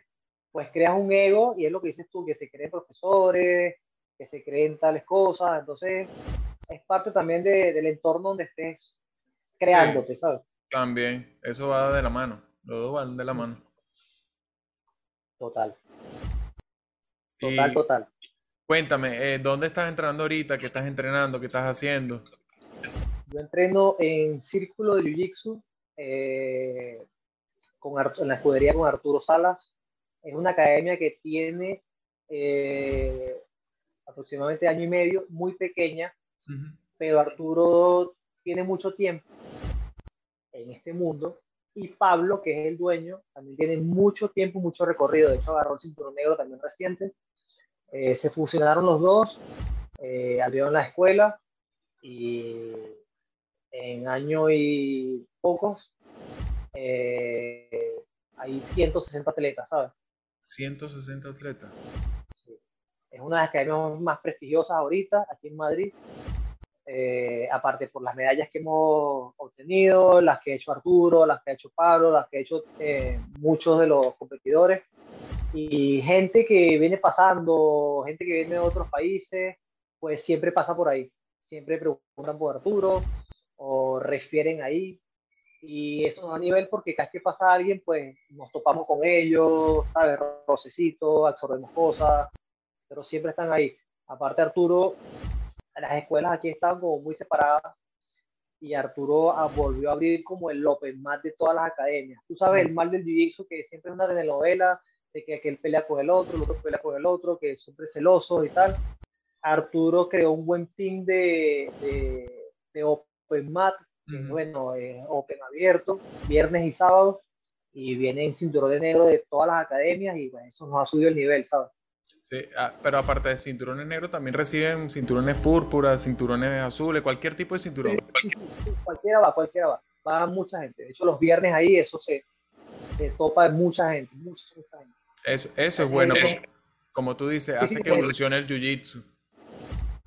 pues creas un ego y es lo que dices tú, que se creen profesores, que se creen tales cosas. Entonces, es parte también del entorno donde estés creándote, ¿sabes? También, eso va de la mano. Los dos van de la mano. Total. Total, total. Cuéntame, eh, ¿dónde estás entrenando ahorita? ¿Qué estás entrenando? ¿Qué estás haciendo? Yo entreno en Círculo de Jiu-Jitsu eh, en la escudería con Arturo Salas. Es una academia que tiene eh, aproximadamente año y medio, muy pequeña, pero Arturo tiene mucho tiempo en este mundo. Y Pablo, que es el dueño, también tiene mucho tiempo, mucho recorrido. De hecho, agarró el cinturón negro también reciente. Eh, se fusionaron los dos, eh, abrieron la escuela y en año y pocos eh, hay 160 atletas, ¿sabes? 160 atletas. Es una de las academias más prestigiosas ahorita aquí en Madrid. Eh, aparte por las medallas que hemos obtenido, las que ha hecho Arturo, las que ha hecho Pablo, las que ha hecho eh, muchos de los competidores. Y gente que viene pasando, gente que viene de otros países, pues siempre pasa por ahí. Siempre preguntan por Arturo o refieren ahí. Y eso no a nivel porque cada vez que pasa alguien, pues nos topamos con ellos, ¿sabes? Rocecito, absorbemos cosas, pero siempre están ahí. Aparte, Arturo, las escuelas aquí están como muy separadas y Arturo ah, volvió a abrir como el Open Mat de todas las academias. Tú sabes, el mal del jiu que siempre es una telenovela, de que aquel pelea con el otro, el otro pelea con el otro, que siempre celosos y tal. Arturo creó un buen team de, de, de Open Mat bueno, eh, Open abierto, viernes y sábados, y viene en cinturón de negro de todas las academias, y bueno, eso nos ha subido el nivel, ¿sabes? Sí, ah, pero aparte de cinturones negros, también reciben cinturones púrpuras, cinturones azules, cualquier tipo de cinturón. cualquiera va, cualquiera va. Va mucha gente. De hecho, los viernes ahí eso se, se topa de mucha gente, mucha, gente. Eso, eso es bueno, como tú dices, hace que evolucione el jiu-jitsu.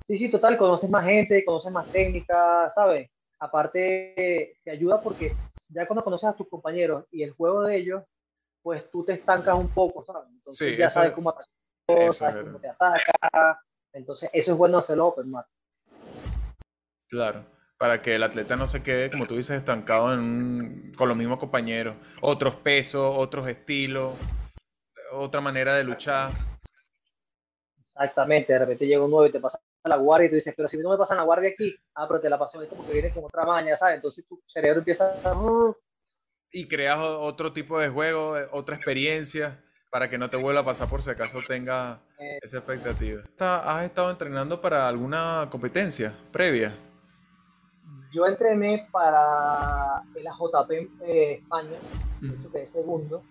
Sí, sí, total, conoces más gente, conoces más técnicas, ¿sabes? aparte te ayuda porque ya cuando conoces a tus compañeros y el juego de ellos, pues tú te estancas un poco, ¿sabes? Entonces ya sabes cómo, sabes cómo te ataca. Entonces eso es bueno hacerlo open mat. Claro, para que el atleta no se quede, como tú dices, estancado en con los mismos compañeros. Otros pesos, otros estilos, otra manera de luchar. Exactamente, de repente llega un nuevo y te pasa la guardia y tú dices, pero si no me pasan la guardia aquí, ah, pero te la pasó como que viene con otra maña, ¿sabes? Entonces tu cerebro empieza a... Y creas otro tipo de juego, eh, otra experiencia, para que no te vuelva a pasar por si acaso tenga eh. esa expectativa. ¿Has estado entrenando para alguna competencia previa? Yo entrené para el AJP eh, España, que es segundo,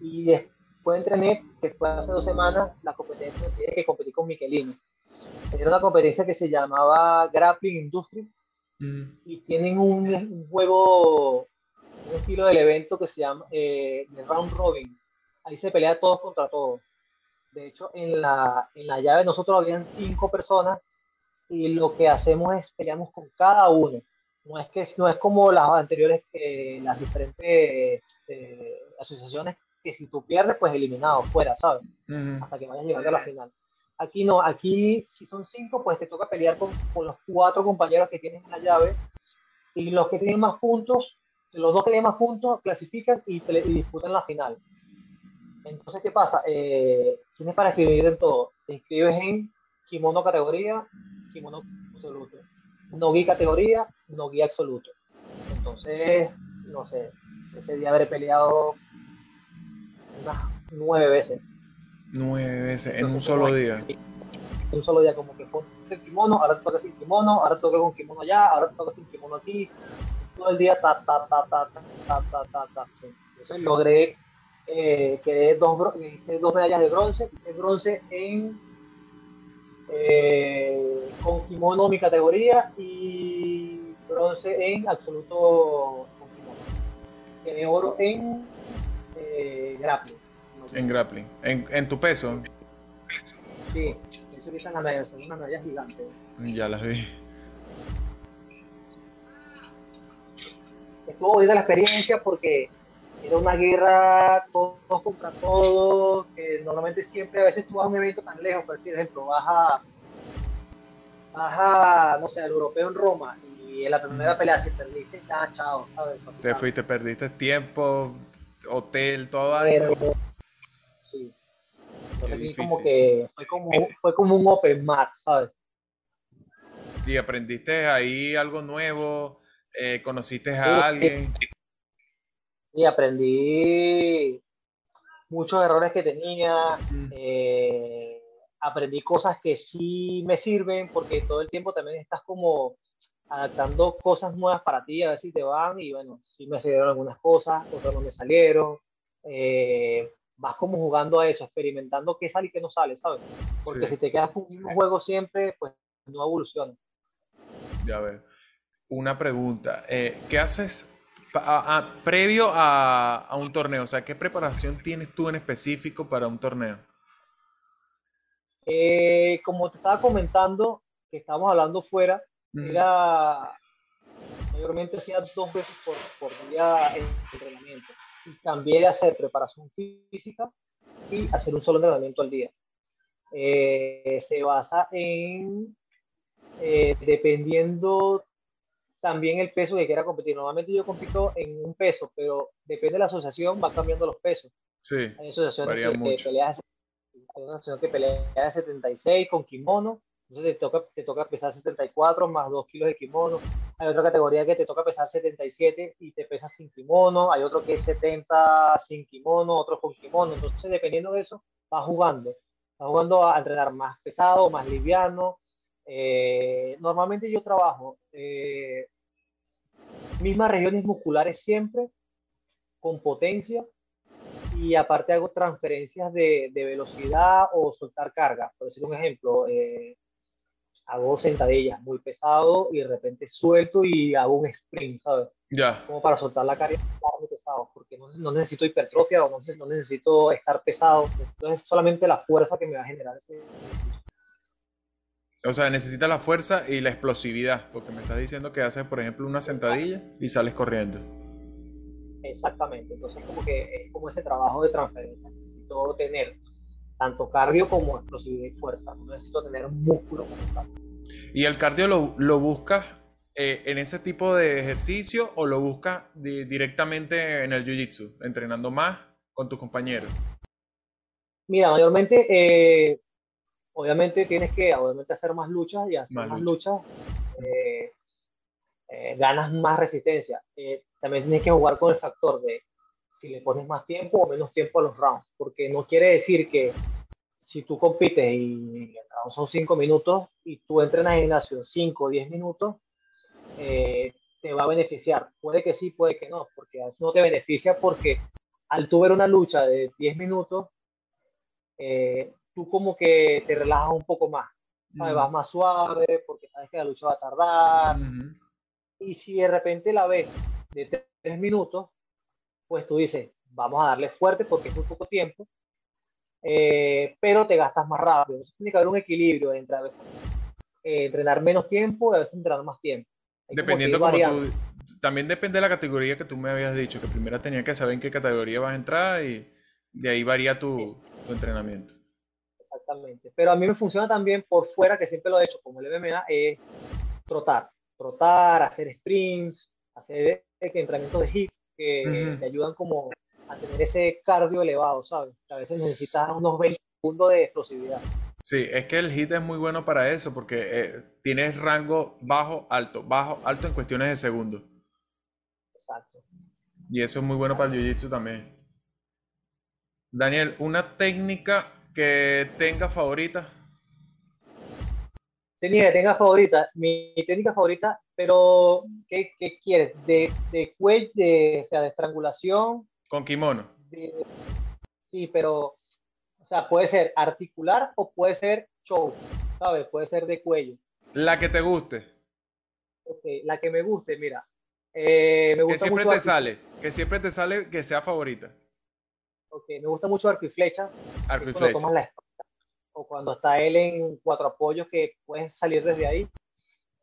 y después entrené, que fue hace dos semanas, la competencia que competí con Miquelino era una competencia que se llamaba Grappling Industry mm. y tienen un, juego, un estilo del evento que se llama eh, Round Robin. Ahí se pelea todos contra todos. De hecho, en la, en la llave nosotros habían cinco personas y lo que hacemos es peleamos con cada uno. No es, que, no es como las anteriores, que las diferentes eh, asociaciones que si tú pierdes, pues eliminado, fuera, ¿sabes? Hasta que vayas llegando a la final. Aquí no, aquí si son cinco, pues te toca pelear con, con los cuatro compañeros que tienes en la llave y los que tienen más puntos, los dos que tienen más puntos clasifican y, disputan la final. Entonces, ¿qué pasa? Eh, tienes para escribir en todo. Te inscribes en kimono categoría, kimono absoluto. No guía categoría, no guía absoluto. Entonces, no sé, ese día habré peleado unas nueve veces. Nueve veces en un solo día. En un solo día, como que ponte el kimono, ahora te toca sin kimono, ahora te toca con kimono allá, ahora te toca sin kimono aquí. Todo el día, ta, ta, ta, ta, ta, ta, ta, ta. Entonces logré, eh, quedé dos, hice dos medallas de bronce, hice bronce en eh, con kimono mi categoría y bronce en absoluto con kimono. Quedé oro en eh, grappling. En grappling. ¿En, en tu peso? Sí, están las son unas medallas gigantes. Ya las vi. Estuvo bonita la experiencia porque era una guerra todos contra todos, que normalmente siempre, a veces tú vas a un evento tan lejos, por ejemplo, vas a, vas a, no sé, al europeo en Roma y en la primera pelea si perdiste, ya, chao, ¿sabes? Te fuiste, perdiste tiempo, hotel, todo. Pero, como que fue como, fue como un open mat, ¿sabes? ¿Y aprendiste ahí algo nuevo? Eh, ¿Conociste a alguien? Sí, aprendí muchos errores que tenía. Eh, aprendí cosas que sí me sirven porque todo el tiempo también estás como adaptando cosas nuevas para ti, a ver si te van y bueno, sí me salieron algunas cosas, otras no me salieron. Eh, vas como jugando a eso, experimentando qué sale y qué no sale, ¿sabes? Porque si te quedas con un juego siempre, pues no evoluciona. Ya veo. Una pregunta. Eh, ¿Qué haces previo a, a, un torneo? O sea, ¿qué preparación tienes tú en específico para un torneo? Eh, como te estaba comentando, que estábamos hablando fuera, era mayormente hacía dos veces por, por día en entrenamiento cambié de hacer preparación física y hacer un solo entrenamiento al día. Eh, se basa en, eh, dependiendo también el peso que quiera competir. Normalmente yo compito en un peso, pero depende de la asociación, va cambiando los pesos. Sí, hay asociaciones que, mucho. hay una asociación que pelea de 76 con kimono, entonces te toca, te toca pesar 74 más 2 kilos de kimono. Hay otra categoría que te toca pesar 77 y te pesas sin kimono. Hay otro que es 70 sin kimono, otro con kimono. Entonces, dependiendo de eso, vas jugando. Vas jugando a entrenar más pesado, más liviano. Eh, normalmente yo trabajo eh, mismas regiones musculares siempre, con potencia, y aparte hago transferencias de, de velocidad o soltar carga. Por decir un ejemplo, eh, hago sentadillas muy pesado y de repente suelto y hago un sprint, ¿sabes? Ya. Como para soltar la carga muy pesado, porque no, no, necesito hipertrofia o no, no, necesito estar pesado, necesito solamente la fuerza que me va a generar ese o sea, necesita la fuerza y la explosividad, porque me estás diciendo que haces, por ejemplo, una sentadilla y sales corriendo. Exactamente, entonces como que es como ese trabajo de transferencia. Necesito tener tanto cardio como explosividad y fuerza. No necesito tener músculo como tal. ¿Y el cardio lo, lo buscas eh, en ese tipo de ejercicio o lo buscas directamente en el jiu-jitsu, entrenando más con tus compañeros? Mira, mayormente eh, obviamente tienes que obviamente hacer más luchas y hacer más, luchas, eh, ganas más resistencia. También tienes que jugar con el factor de si le pones más tiempo o menos tiempo a los rounds, porque no quiere decir que si tú compites y el round son 5 minutos y tú entrenas en gimnasio 5 o 10 minutos, te va a beneficiar. Puede que sí, puede que no, porque no te beneficia porque al tú ver una lucha de 10 minutos, tú como que te relajas un poco más, vas más suave porque sabes que la lucha va a tardar. Y si de repente la ves de tres minutos, pues tú dices, vamos a darle fuerte porque es muy poco tiempo, eh, pero te gastas más rápido. Entonces tiene que haber un equilibrio entre a veces eh, entrenar menos tiempo y a veces entrenar más tiempo. Dependiendo como tú, también depende de la categoría que tú me habías dicho, que primero tenía que saber en qué categoría vas a entrar y de ahí varía tu, tu entrenamiento. Exactamente. Pero a mí me funciona también por fuera, que siempre lo he hecho como el MMA, es trotar. Trotar, hacer sprints, hacer entrenamientos de hip que te ayudan como a tener ese cardio elevado, ¿sabes? a veces necesitas unos 20 segundos de explosividad. Sí, es que el hit es muy bueno para eso porque eh, tienes rango bajo, alto, bajo, alto en cuestiones de segundos. Exacto. Y eso es muy bueno para el jiu-jitsu también. Daniel, una técnica que tenga favorita? Técnica que tenga favorita. Mi, técnica favorita, pero ¿qué, qué quieres? ¿De, de cuello, de, o sea, de estrangulación? Con kimono. sí, pero, o sea, puede ser articular o puede ser show, ¿sabes? Puede ser de cuello. La que te guste. Okay, la que me guste, mira. Eh, me gusta que siempre te sale, que siempre te sale que sea favorita me gusta mucho arco y flecha. Arco y flecha. o cuando está él en cuatro apoyos que puedes salir desde ahí.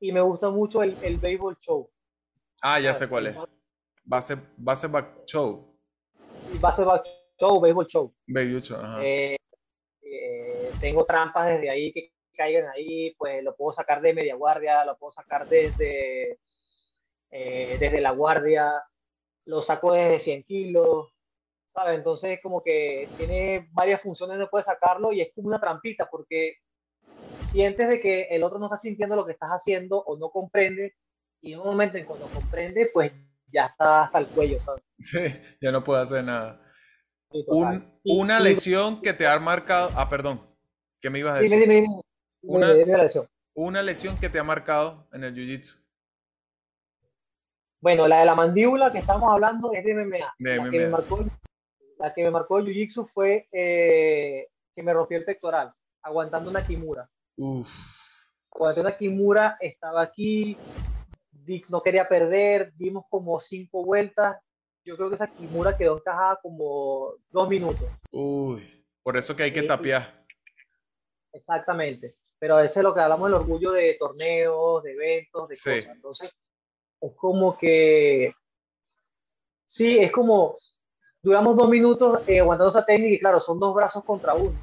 Y me gusta mucho el, el béisbol show. Ah, ya sé cuál es. Base, base back show. Base back show, béisbol show. Béisbol show, ajá. Eh, eh, tengo trampas desde ahí que caigan ahí, pues lo puedo sacar de media guardia, lo puedo sacar desde, eh, desde la guardia, lo saco desde 100 kilos, ¿sabes? Entonces como que tiene varias funciones de puedes sacarlo y es como una trampita porque sientes de que el otro no está sintiendo lo que estás haciendo o no comprende y en un momento en cuando comprende pues ya está hasta el cuello, ¿sabes? Sí, ya no puede hacer nada. una lesión que te ha marcado, ah, perdón, ¿qué me ibas a decir? Dime, dime, dime. Una, lesión. una lesión que te ha marcado en el Jiu-Jitsu. Bueno, la de la mandíbula que estamos hablando es de MMA. De la Que me marcó la que me marcó el jiu-jitsu fue eh, que me rompió el pectoral, aguantando una kimura. Uf. Una kimura, estaba aquí, no quería perder, dimos como cinco vueltas. Yo creo que esa kimura quedó encajada como dos minutos. Uy, por eso que hay que tapiar. Exactamente. Pero a veces es lo que hablamos del orgullo de torneos, de eventos, de cosas. Entonces, es como que. Sí, es como duramos dos minutos eh, aguantando esa técnica y claro, son dos brazos contra uno.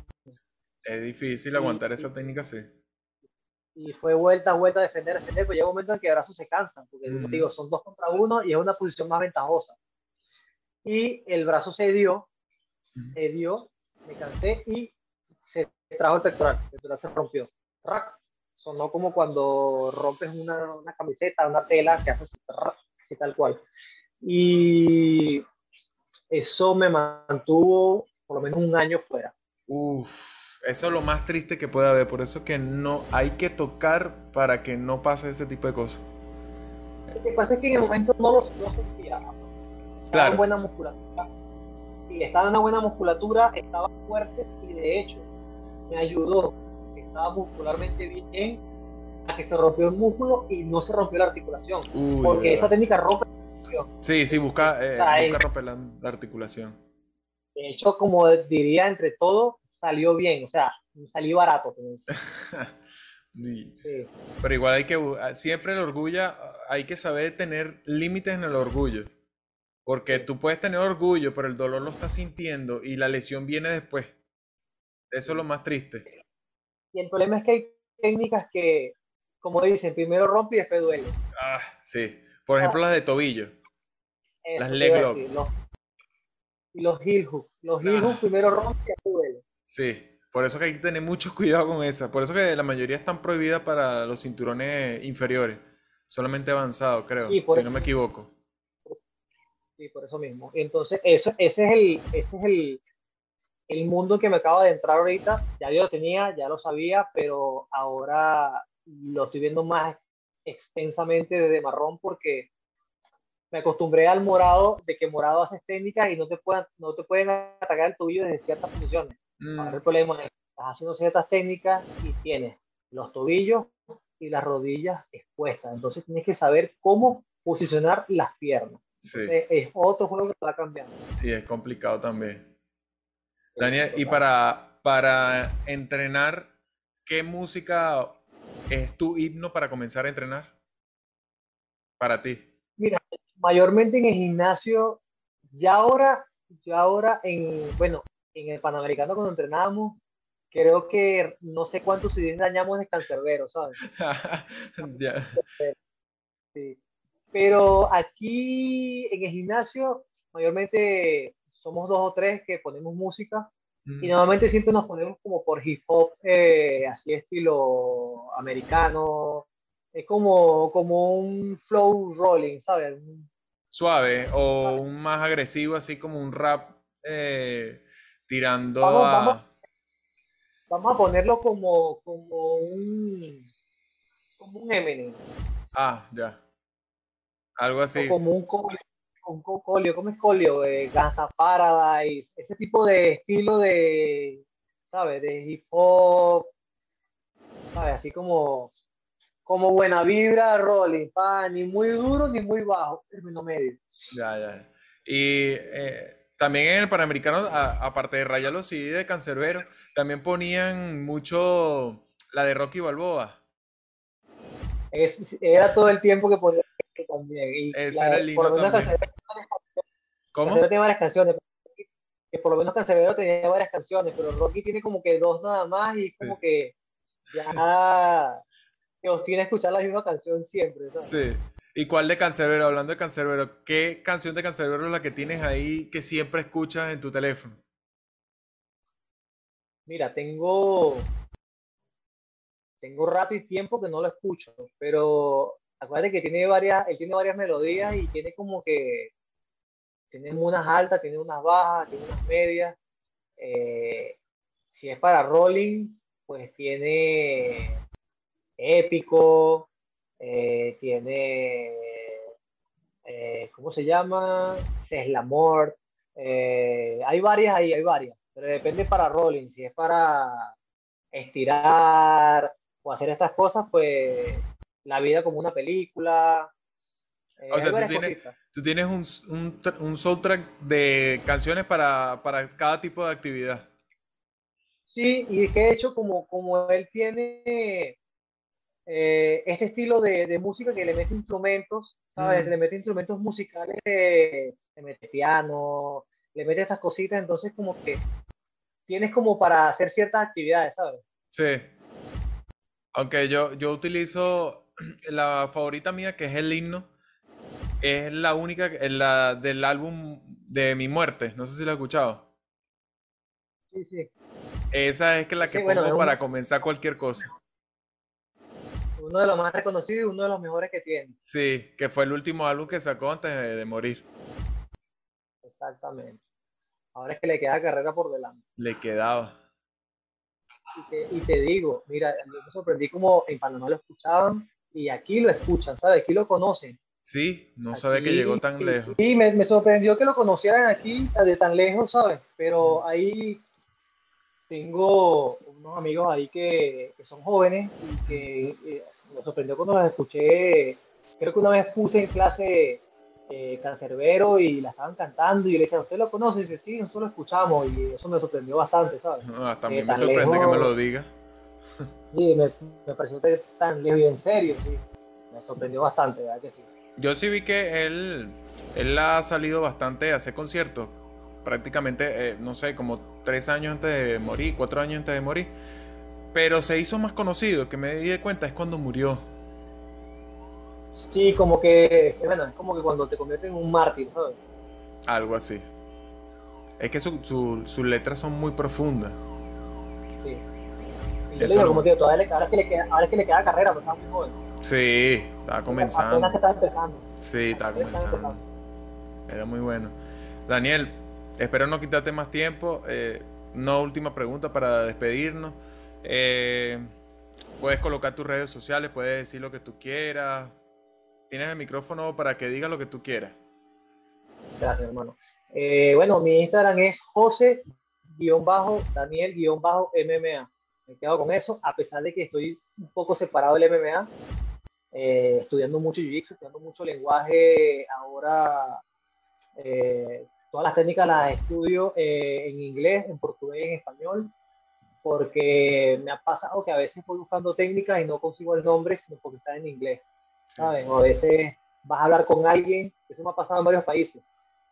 Es difícil aguantar esa técnica, sí. Y fue vuelta, vuelta, defender, defender, pero llega un momento en que brazos se cansan, porque digo, son dos contra uno y es una posición más ventajosa. Y el brazo se dio, se dio, me cansé y se trajo el pectoral, el pectoral se rompió. Sonó como cuando rompes una, una camiseta, una tela que hace así tal cual. Y eso me mantuvo por lo menos un año fuera. Uf, eso es lo más triste que puede haber, por eso que no hay que tocar para que no pase ese tipo de cosas. Lo que pasa es que en el momento no lo, sentía. Estaba en buena musculatura. Y estaba en una buena musculatura, estaba fuerte y de hecho me ayudó, estaba muscularmente bien, a que se rompió el músculo y no se rompió la articulación. porque esa técnica rompe Sí, sí, busca, eh, romper la, articulación. De hecho, como diría entre todo, salió bien, o sea, salió barato. <laughs> Pero igual hay que, siempre el orgullo, hay que saber tener límites en el orgullo. Porque tú puedes tener orgullo, pero el dolor lo estás sintiendo y la lesión viene después. Eso es lo más triste. Y el problema es que hay técnicas que, como dicen, primero rompe y después duele. Ah, sí. Por ejemplo, las de tobillo las leg lock. y los heel hook. Los heel hook ah. primero rompen y duele. Sí, por eso que hay que tener mucho <laughs> cuidado con esa. Por eso que la mayoría están prohibidas para los cinturones inferiores. Solamente avanzados, creo, si no me equivoco. Sí, por eso mismo. Entonces, eso, ese es el, ese es el, el mundo que me acaba de entrar ahorita. Ya yo lo tenía, ya lo sabía, pero ahora lo estoy viendo más extensamente desde marrón porque me acostumbré al morado, de que morado haces técnicas y no te pueden, no te pueden atacar el tobillo desde ciertas posiciones. Mm. el problema es estás haciendo ciertas técnicas y tienes los tobillos y las rodillas expuestas. Entonces tienes que saber cómo posicionar las piernas. es otro juego que va cambiando. Y es complicado también. Daniel, y para, para entrenar, ¿qué música es tu himno para comenzar a entrenar? Para ti. Mira, mayormente en el gimnasio, ya ahora, ya ahora en, bueno, en el Panamericano cuando entrenábamos, creo que no sé cuántos CDs dañamos de cancerbero, ¿sabes? <laughs> sí. Pero aquí en el gimnasio, mayormente somos dos o tres que ponemos música y mm. normalmente siempre nos ponemos como por hip hop, eh, así estilo americano, es como, como un flow rolling, ¿sabes? Suave o un más agresivo, así como un rap eh, tirando vamos, a... Vamos, a ponerlo como, como un como un Eminem. Ah, ya. Algo así. como un colio, un colio, ¿cómo es colio? Eh, Paradise, ese tipo de estilo de, ¿sabes? De hip hop, ¿sabes? Así como como buena vibra, rolling, pa, ni muy duro ni muy bajo, término medio. Ya, ya. Y eh, también en el Panamericano, aparte de Raya los CD de Cancerbero, también ponían mucho la de Rocky Balboa. era todo el tiempo que ponía también. Y Ese era el lindo también. ¿Cómo? tiene varias canciones. Que por lo menos Cancerbero tenía varias canciones, pero Rocky tiene como que dos nada más y como que ya que os tiene escuchar la misma canción siempre. ¿sabes? Sí. ¿Y cuál de Cancerbero? Hablando de Cancerbero, ¿qué canción de Cancerbero es la que tienes ahí que siempre escuchas en tu teléfono? Mira, tengo tengo rato y tiempo que no lo escucho, pero acuérdate que tiene varias, él tiene varias melodías y tiene como que tiene unas altas, tiene unas bajas, tiene unas medias. Eh, si es para rolling, pues tiene épico, eh, tiene, eh, ¿cómo se llama? Seslamort. Eh, hay varias ahí, hay varias, pero depende para rolling. Si es para estirar o hacer estas cosas, pues la vida como una película. o sea, tú tienes, un, un, soundtrack de canciones para, para cada tipo de actividad. Sí, y es que de hecho, como, como él tiene eh, este estilo de, de, música que le mete instrumentos, ¿sabes? Le mete instrumentos musicales, le mete piano, le metes estas cositas, entonces como que tienes como para hacer ciertas actividades, ¿sabes? Sí. Aunque yo, yo utilizo <clears throat> la favorita mía, que es el himno, es la única, la del álbum de Mi Muerte, no sé si lo has escuchado. Sí, sí. Esa es que la que pongo para comenzar cualquier cosa. Uno de los más reconocidos y uno de los mejores que tiene. Sí, que fue el último álbum que sacó antes de, morir. Exactamente. Ahora es que le queda carrera por delante. Le quedaba. Y te, digo, mira, me sorprendí como en Panamá lo escuchaban y aquí lo escuchan, ¿sabes? Aquí lo conocen. Sí, no sabe que llegó tan lejos. Sí, me, me, sorprendió que lo conocieran aquí de tan lejos, ¿sabes? Pero ahí tengo unos amigos ahí que, son jóvenes y que eh, me sorprendió cuando los escuché. Creo que una vez puse en clase eh, Cancerbero y la estaban cantando y yo le decía, ¿usted lo conoce? Y dice, sí, nosotros lo escuchamos y eso me sorprendió bastante, ¿sabes? No, también me sorprende que me lo diga. <laughs> Sí, me, me pareció tan lejos y en serio, sí. Me sorprendió bastante, ¿verdad que sí? Yo sí vi que él, él ha salido bastante a hacer conciertos prácticamente, eh, no sé, como tres años antes de morir, cuatro años antes de morir. Pero se hizo más conocido, que me di cuenta, es cuando murió. Sí, como que, bueno, es como que cuando te conviertes en un mártir, ¿sabes? Algo así. Es que sus letras son muy profundas. Sí. Y Eso digo, como tío, todavía le, ahora, es que le queda, ahora es que le queda carrera, pero está muy joven. Sí, estaba comenzando. empezando. Sí, estaba comenzando. Era muy bueno. Daniel, Espero no quitarte más tiempo. Eh, no última pregunta para despedirnos. Eh, puedes colocar tus redes sociales, puedes decir lo que tú quieras. Tienes el micrófono para que digas lo que tú quieras. Gracias, hermano. Eh, bueno, mi Instagram es José-Daniel-MMA. Me quedo con eso, a pesar de que estoy un poco separado del MMA, estudiando mucho Jiu-Jitsu, estudiando mucho lenguaje ahora Todas las técnicas las estudio eh, en inglés, en portugués en español, porque me ha pasado que a veces voy buscando técnicas y no consigo el nombre, sino porque está en inglés. ¿saben? O a veces vas a hablar con alguien, eso me ha pasado en varios países,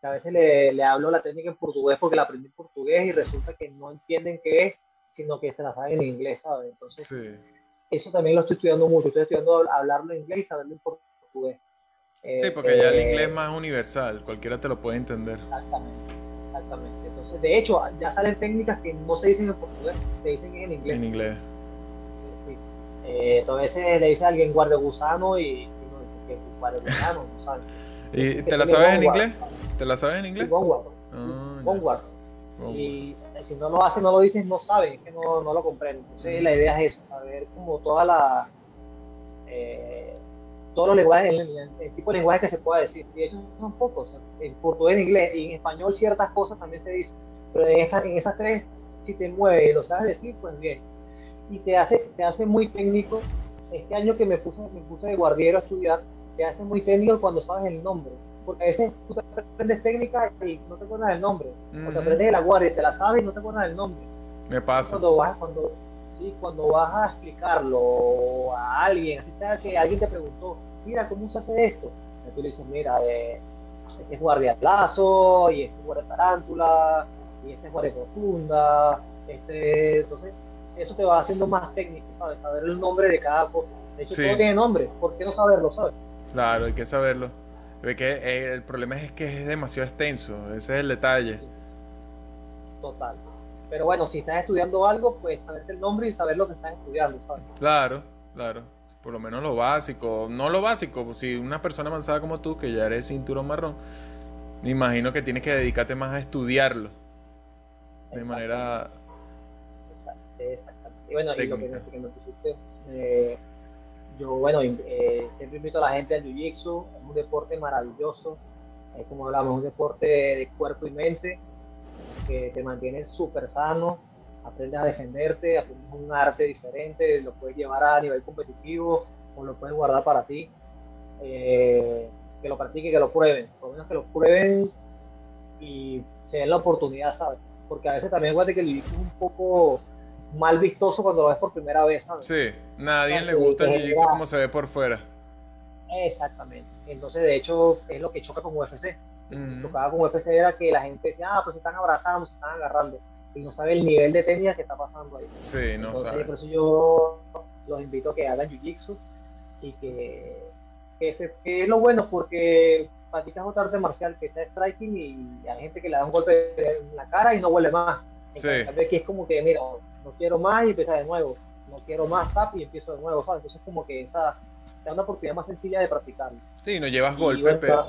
que a veces le, le hablo la técnica en portugués porque la aprendí en portugués y resulta que no entienden qué es, sino que se la saben en inglés, ¿sabes? Entonces, eso también lo estoy estudiando mucho, estoy estudiando hablarlo en inglés y saberlo en portugués sí, porque ya el inglés es eh, más universal, cualquiera te lo puede entender. Exactamente, exactamente. De hecho, ya salen técnicas que no se dicen en portugués, se dicen en inglés. En inglés. Sí. Eh, entonces le dice a alguien guarde gusano y, no, guarde gusano, no sabes. ¿Y te la sabes en inglés? ¿Te la sabes en inglés? Ah, Y si no lo hacen, no lo dicen, no saben, es que no, no lo comprenden. Entonces, la idea es eso, saber como toda la. Eh, todos los lenguajes, el, tipo de lenguaje que se pueda decir. Y esos son pocos. En portugués, en inglés y en español ciertas cosas también se dicen. Pero en, en esas tres, si te mueves y lo sabes decir, pues bien. Y te hace, te hace muy técnico. Este año que me puse, me puse de guardiero a estudiar, te hace muy técnico cuando sabes el nombre. Porque a veces tú te aprendes técnica y no te acuerdas del nombre. O te aprendes de la guardia y te la sabes y no te acuerdas del nombre. Me pasa. Cuando vas, cuando, ¿sí? cuando vas a explicarlo a alguien, así sea que alguien te preguntó, mira, ¿cómo se hace esto? Y tú le dices, mira, eh, este es guardia plazo, y este es guardia tarántula, y este es guardia profunda, este, entonces eso te va haciendo más técnico, ¿sabes? Saber el nombre de cada cosa. De hecho, todo tiene nombre, ¿por qué no saberlo, sabes? Claro, hay que saberlo. Que eh, el problema es que es demasiado extenso, ese es el detalle. Total. Pero bueno, si estás estudiando algo, pues saberte el nombre y saber lo que estás estudiando, ¿sabes? Claro, claro. Por lo menos lo básico. No lo básico, si una persona avanzada como tú, que ya eres cinturón marrón, me imagino que tienes que dedicarte más a estudiarlo. De manera. Exactamente. Y bueno, y lo que, me pusiste, eh, yo, bueno, eh, siempre invito a la gente al Jiu-Jitsu. Es un deporte maravilloso. Es como hablamos, un deporte de cuerpo y mente que te mantiene súper sano, aprendes a defenderte, aprendes un arte diferente, lo puedes llevar a nivel competitivo o lo puedes guardar para ti. Eh, que lo practiquen, que lo prueben, por lo menos que lo prueben y se den la oportunidad, ¿sabes? Porque a veces también guarde que el es un poco mal vistoso cuando lo ves por primera vez, ¿sabes? Sí, nadie le gusta el jiu como se ve por fuera. Exactamente. Entonces, de hecho, es lo que choca con UFC. Lo que con UFC era que la gente decía, ah, pues se están abrazando, se están agarrando. Y no sabe el nivel de técnica que está pasando ahí. Sí, no sabe. Por eso yo los invito a que hagan jiu-jitsu y que, que, es lo bueno porque practicas otra arte marcial que sea striking y hay gente que le da un golpe en la cara y no vuelve más. Sí. que es como que, mira, no quiero más y empieza de nuevo. No quiero más tap y empiezo de nuevo, ¿sabes? Entonces, como que esa te da una oportunidad más sencilla de practicarlo. Sí, no llevas golpe, pero.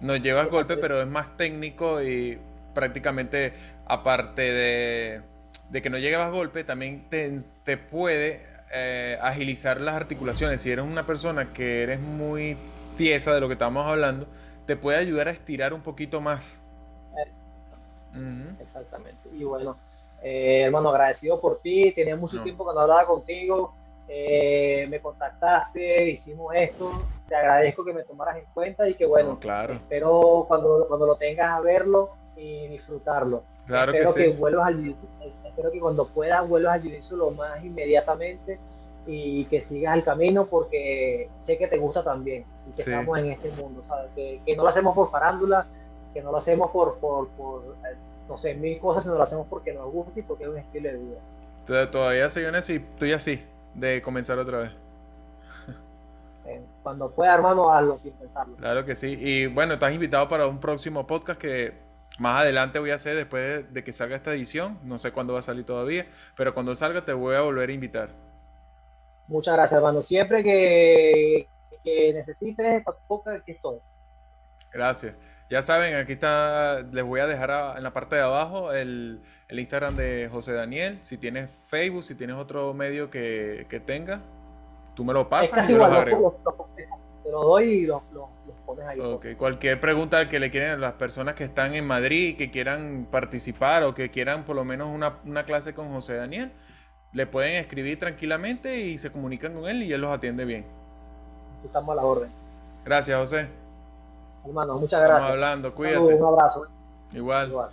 No llevas golpe, pero es más técnico y prácticamente, aparte de, de que no llevas golpe, también te, te puede eh, agilizar las articulaciones. Si eres una persona que eres muy tiesa de lo que estamos hablando, te puede ayudar a estirar un poquito más. Exactamente. Y bueno, eh, hermano, agradecido por ti. Tenía mucho tiempo que no hablaba contigo. Eh, me contactaste, hicimos esto. Te agradezco que me tomaras en cuenta y que bueno, claro. espero cuando, cuando lo tengas a verlo y disfrutarlo. Claro espero que, vuelvas al espero que cuando puedas vuelvas al jiu lo más inmediatamente y que sigas el camino porque sé que te gusta también y que estamos en este mundo, ¿sabes? Que, que, no lo hacemos por farándula, que no lo hacemos por, por, por eh, no sé, mil cosas, sino lo hacemos porque nos gusta y porque es un estilo de vida. Todavía sigo en eso y estoy así, de comenzar otra vez. Cuando pueda, hermano, hazlo sin pensarlo. Claro que sí. Y bueno, estás invitado para un próximo podcast que más adelante voy a hacer después de que salga esta edición. No sé cuándo va a salir todavía, pero cuando salga te voy a volver a invitar. Muchas gracias, hermano. Siempre que, que necesites, podcast, aquí estoy. Gracias. Ya saben, aquí está, les voy a dejar en la parte de abajo el, Instagram de José Daniel. Si tienes Facebook, si tienes otro medio que, que tenga, tú me lo pasas y yo los agrego. Te lo doy y los, pones ahí. Ok, cualquier pregunta que le quieran a las personas que están en Madrid, que quieran participar o que quieran por lo menos una, una clase con José Daniel, le pueden escribir tranquilamente y se comunican con él y él los atiende bien. Estamos a la orden. Gracias, José. Hermano, muchas gracias. Estamos hablando, cuídate. un abrazo. Igual. Igual.